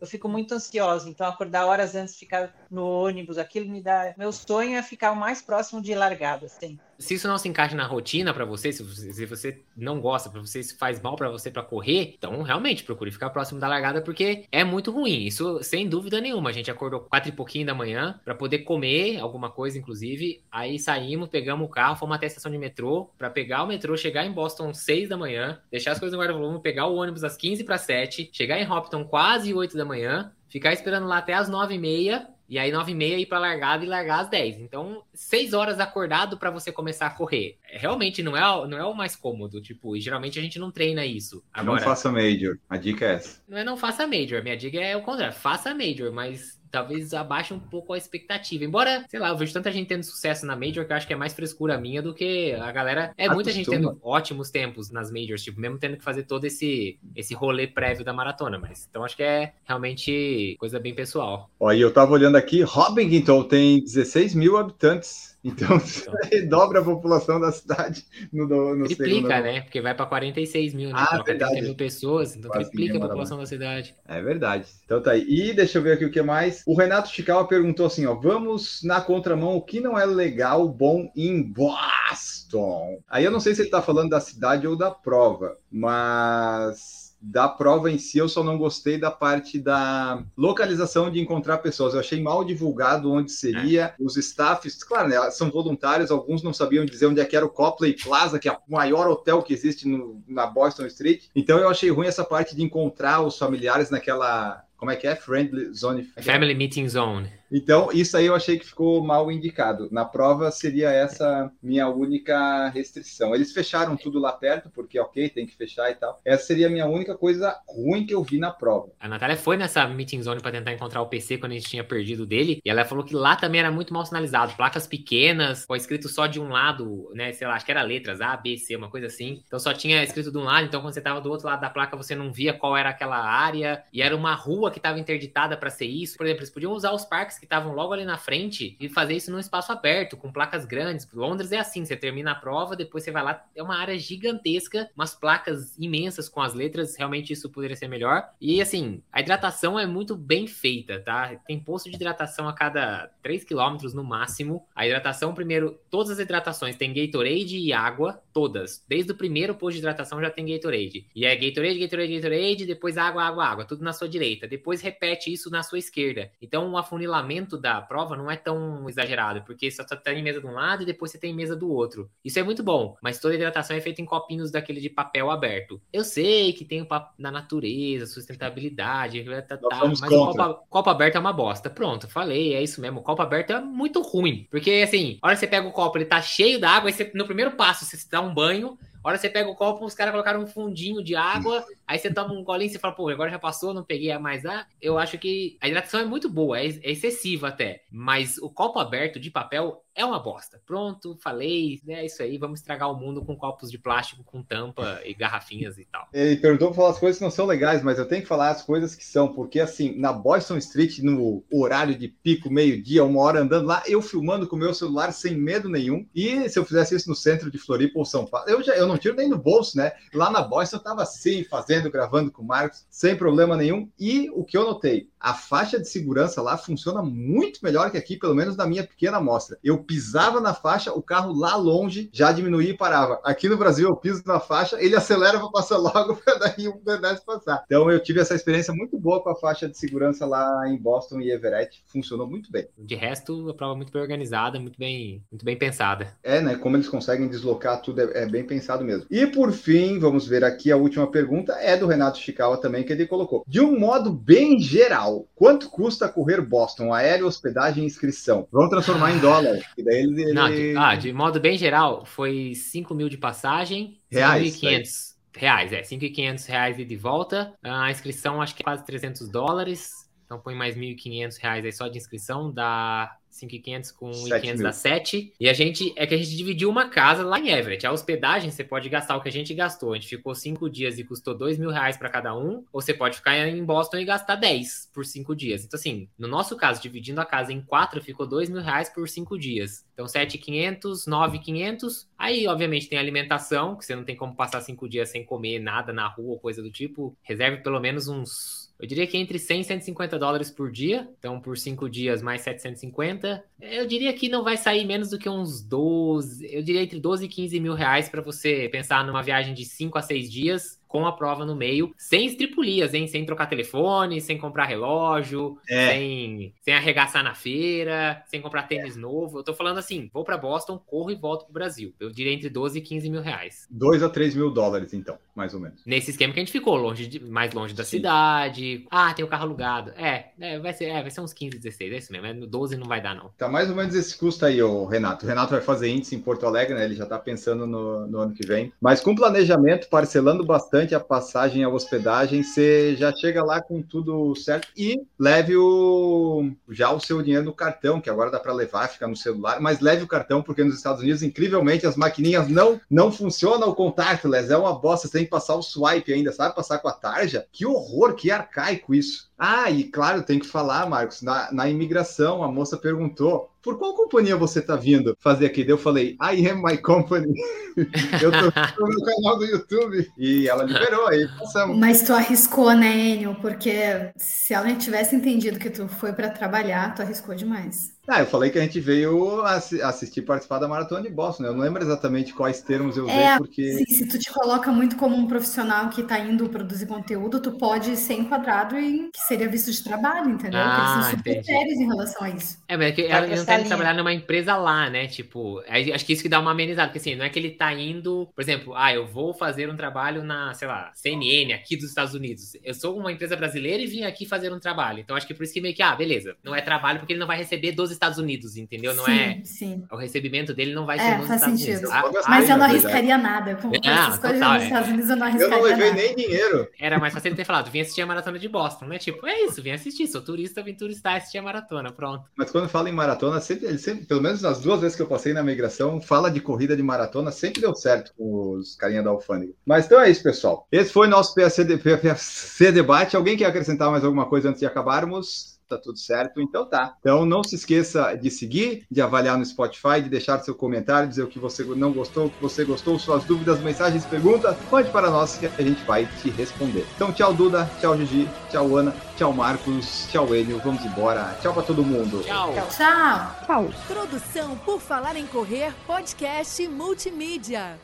Eu fico muito ansiosa, então acordar horas antes, ficar no ônibus, aquilo me dá. Meu sonho é ficar o mais próximo de largada, assim se isso não se encaixa na rotina para você, se você, se você não gosta, para você se faz mal para você para correr, então realmente procure ficar próximo da largada porque é muito ruim. Isso sem dúvida nenhuma. A gente acordou quatro e pouquinho da manhã para poder comer alguma coisa, inclusive. Aí saímos, pegamos o carro, fomos até a estação de metrô para pegar o metrô, chegar em Boston seis da manhã, deixar as coisas no guarda-volume, pegar o ônibus às 15 para 7, chegar em Hopton quase 8 da manhã, ficar esperando lá até as nove e meia e aí, 9 e meia, ir pra largada e largar às 10. Então, 6 horas acordado para você começar a correr. Realmente não é, não é o mais cômodo. Tipo, e geralmente a gente não treina isso. Agora, não faça major. A dica é essa. Não é não faça major. Minha dica é o contrário. Faça major, mas talvez abaixe um pouco a expectativa. Embora, sei lá, eu vejo tanta gente tendo sucesso na Major que eu acho que é mais frescura minha do que a galera. É muita gente tendo ótimos tempos nas Majors, tipo, mesmo tendo que fazer todo esse, esse rolê prévio da maratona. Mas então acho que é realmente coisa bem pessoal. Olha, eu tava olhando aqui, Hobbiton tem 16 mil habitantes. Então, então. dobra a população da cidade no, no Triplica, né? Porque vai para 46 mil, né? Ah, Troca 30 mil pessoas, então Quase triplica a população da cidade. É verdade. Então tá aí. E deixa eu ver aqui o que mais. O Renato Chicawa perguntou assim: ó, vamos na contramão, o que não é legal, bom em Boston? Aí eu não sei se ele tá falando da cidade ou da prova, mas da prova em si, eu só não gostei da parte da localização de encontrar pessoas. Eu achei mal divulgado onde seria, é. os staffs, claro, né, são voluntários, alguns não sabiam dizer onde é que era o Copley Plaza, que é o maior hotel que existe no, na Boston Street. Então eu achei ruim essa parte de encontrar os familiares naquela como é que é? Friendly Zone. Family Meeting Zone. Então, isso aí eu achei que ficou mal indicado. Na prova seria essa minha única restrição. Eles fecharam tudo lá perto, porque ok, tem que fechar e tal. Essa seria a minha única coisa ruim que eu vi na prova. A Natália foi nessa meeting zone para tentar encontrar o PC quando a gente tinha perdido dele, e ela falou que lá também era muito mal sinalizado. Placas pequenas, com escrito só de um lado, né? Sei lá, acho que era letras A, B, C, uma coisa assim. Então só tinha escrito de um lado, então quando você tava do outro lado da placa, você não via qual era aquela área, e era uma rua que estava interditada para ser isso. Por exemplo, eles podiam usar os parques que estavam logo ali na frente e fazer isso num espaço aberto, com placas grandes. Londres é assim, você termina a prova, depois você vai lá, é uma área gigantesca, umas placas imensas com as letras, realmente isso poderia ser melhor. E assim, a hidratação é muito bem feita, tá? Tem posto de hidratação a cada 3 km no máximo. A hidratação, primeiro, todas as hidratações tem Gatorade e água, todas. Desde o primeiro posto de hidratação já tem Gatorade. E é Gatorade, Gatorade, Gatorade, depois água, água, água, tudo na sua direita. Depois repete isso na sua esquerda. Então o afunilamento da prova não é tão exagerado, porque só tá em mesa de um lado e depois você tem mesa do outro. Isso é muito bom, mas toda hidratação é feita em copinhos daquele de papel aberto. Eu sei que tem o papo da natureza, sustentabilidade, tá, tá, mas contra. o copo, copo, aberto é uma bosta. Pronto, falei, é isso mesmo. O copo aberto é muito ruim, porque assim, a hora que você pega o copo, ele tá cheio d'água, e você, no primeiro passo você dá um banho, a hora você pega o copo, os caras colocaram um fundinho de água, aí você toma um golinho e você fala, pô, agora já passou, não peguei mais ah Eu acho que a hidratação é muito boa, é, é excessiva até. Mas o copo aberto de papel é uma bosta. Pronto, falei, é isso aí, vamos estragar o mundo com copos de plástico com tampa e garrafinhas e tal. Ele perguntou pra falar as coisas que não são legais, mas eu tenho que falar as coisas que são, porque assim, na Boston Street, no horário de pico, meio-dia, uma hora andando lá, eu filmando com o meu celular sem medo nenhum. E se eu fizesse isso no centro de Floripa ou São Paulo, eu já eu não tiro nem no bolso, né? Lá na Boston eu tava assim, fazendo, gravando com o Marcos, sem problema nenhum. E o que eu notei, a faixa de segurança lá funciona muito melhor que aqui, pelo menos na minha pequena amostra. Eu pisava na faixa, o carro lá longe já diminuía e parava. Aqui no Brasil, eu piso na faixa, ele acelera para passar logo para daí um pedestre passar. Então eu tive essa experiência muito boa com a faixa de segurança lá em Boston e Everett. Funcionou muito bem. De resto, a prova muito bem organizada, muito bem, muito bem pensada. É, né? Como eles conseguem deslocar tudo é, é bem pensado mesmo. E por fim, vamos ver aqui a última pergunta é do Renato Chikawa também, que ele colocou. De um modo bem geral, quanto custa correr Boston? Aéreo, hospedagem e inscrição? Vamos transformar em dólar. E daí ele... Não, de, ah, de modo bem geral, foi 5 mil de passagem, Reais, 5.500 reais, é, 5.500 reais e de volta. A inscrição acho que é quase 300 dólares. Então põe mais 1.500 reais aí só de inscrição, dá 5.500 com 1.500 dá 7. E a gente, é que a gente dividiu uma casa lá em Everett. A hospedagem, você pode gastar o que a gente gastou. A gente ficou 5 dias e custou 2 mil reais para cada um. Ou você pode ficar em Boston e gastar 10 por 5 dias. Então, assim, no nosso caso, dividindo a casa em 4, ficou 2 mil reais por 5 dias. Então, 7.500, 9.500. Aí, obviamente, tem alimentação, que você não tem como passar 5 dias sem comer nada na rua ou coisa do tipo. Reserve pelo menos uns eu diria que entre 100 e 150 dólares por dia. Então, por 5 dias, mais 750. Eu diria que não vai sair menos do que uns 12. Eu diria entre 12 e 15 mil reais para você pensar numa viagem de 5 a 6 dias com a prova no meio, sem estripulias, hein? Sem trocar telefone, sem comprar relógio, É. sem, sem arregaçar na feira, sem comprar tênis novo. Eu tô falando assim, vou para Boston, corro e volto pro Brasil. Eu diria entre 12 e 15 mil reais. 2 a 3 mil dólares, então, mais ou menos. Nesse esquema que a gente ficou, longe de- mais longe da Sim. cidade. Ah, tem o carro alugado. É, é, vai ser, é, vai ser uns 15, 16, é isso mesmo. É, no 12 não vai dar, não. Tá mais ou menos esse custo aí, o Renato. O Renato vai fazer índice em Porto Alegre, né? Ele já tá pensando no, no ano que vem. Mas com planejamento, parcelando bastante a passagem, a hospedagem, você já chega lá com tudo certo e leve o já o seu dinheiro no cartão, que agora dá para levar, ficar no celular, mas leve o cartão, porque nos Estados Unidos, incrivelmente, as maquininhas não não funcionam o contactless, é uma bosta, você tem que passar o swipe ainda, sabe? Passar com a tarja. Que horror, que arcaico isso. Ah, e claro, tem que falar, Marcos, na, na imigração, a moça perguntou, por qual companhia você tá vindo fazer aqui? Daí eu falei, I am my company. eu tô no canal do YouTube. E ela liberou, aí passamos. Mas tu arriscou, né, Enio? Porque se ela tivesse entendido que tu foi pra trabalhar, tu arriscou demais. Ah, eu falei que a gente veio assi- assistir participar da Maratona de Boston, né? Eu não lembro exatamente quais termos eu usei, É, porque... Sim, se tu te coloca muito como um profissional que tá indo produzir conteúdo, tu pode ser enquadrado em que seria visto de trabalho, entendeu? Porque eles Ah, são super entendi. sérios em relação a isso. É, mas é que Vai ela não essa tem que linha. trabalhar numa empresa lá, né? Tipo, aí acho que isso que dá uma amenizada, porque assim, não é que ele tá indo, por exemplo, ah, eu vou fazer um trabalho na, sei lá, CNN aqui dos Estados Unidos. Eu sou uma empresa brasileira e vim aqui fazer um trabalho. Então acho que por isso que meio que, ah, beleza, não é trabalho porque ele não vai receber dos Estados Unidos, entendeu? Não sim, é. sim. O recebimento dele não vai É, ser nos faz Estados sentido. Unidos. Eu Ah, Mas eu não arriscaria nada. Com Ah, essas coisas total, nos é. Estados Unidos eu não Eu arriscaria não levei nada. nem dinheiro. Era mais fácil ele ter falado, vim assistir a maratona de Boston, né? Tipo, é isso, vim assistir, sou turista, vim turistar, assistir a maratona, pronto. Mas quando fala em maratona, sempre, ele sempre, pelo menos nas duas vezes que eu passei na migração, fala de corrida de maratona, sempre deu certo com os carinha da alfândega. Mas então é isso, pessoal. Esse foi nosso PAC, de- PAC debate. Alguém quer acrescentar mais alguma coisa antes de acabarmos? Tá tudo certo, então tá. Então não se esqueça de seguir, de avaliar no Spotify, de deixar seu comentário, dizer o que você não gostou, o que você gostou, suas dúvidas, mensagens, perguntas, mande para nós que a gente vai te responder. Então tchau Duda, tchau Gigi, tchau Ana, tchau Marcos, tchau Enio, vamos embora. Tchau para todo mundo. Tchau! Tchau! Tchau. Produção por Falar em Correr, podcast multimídia.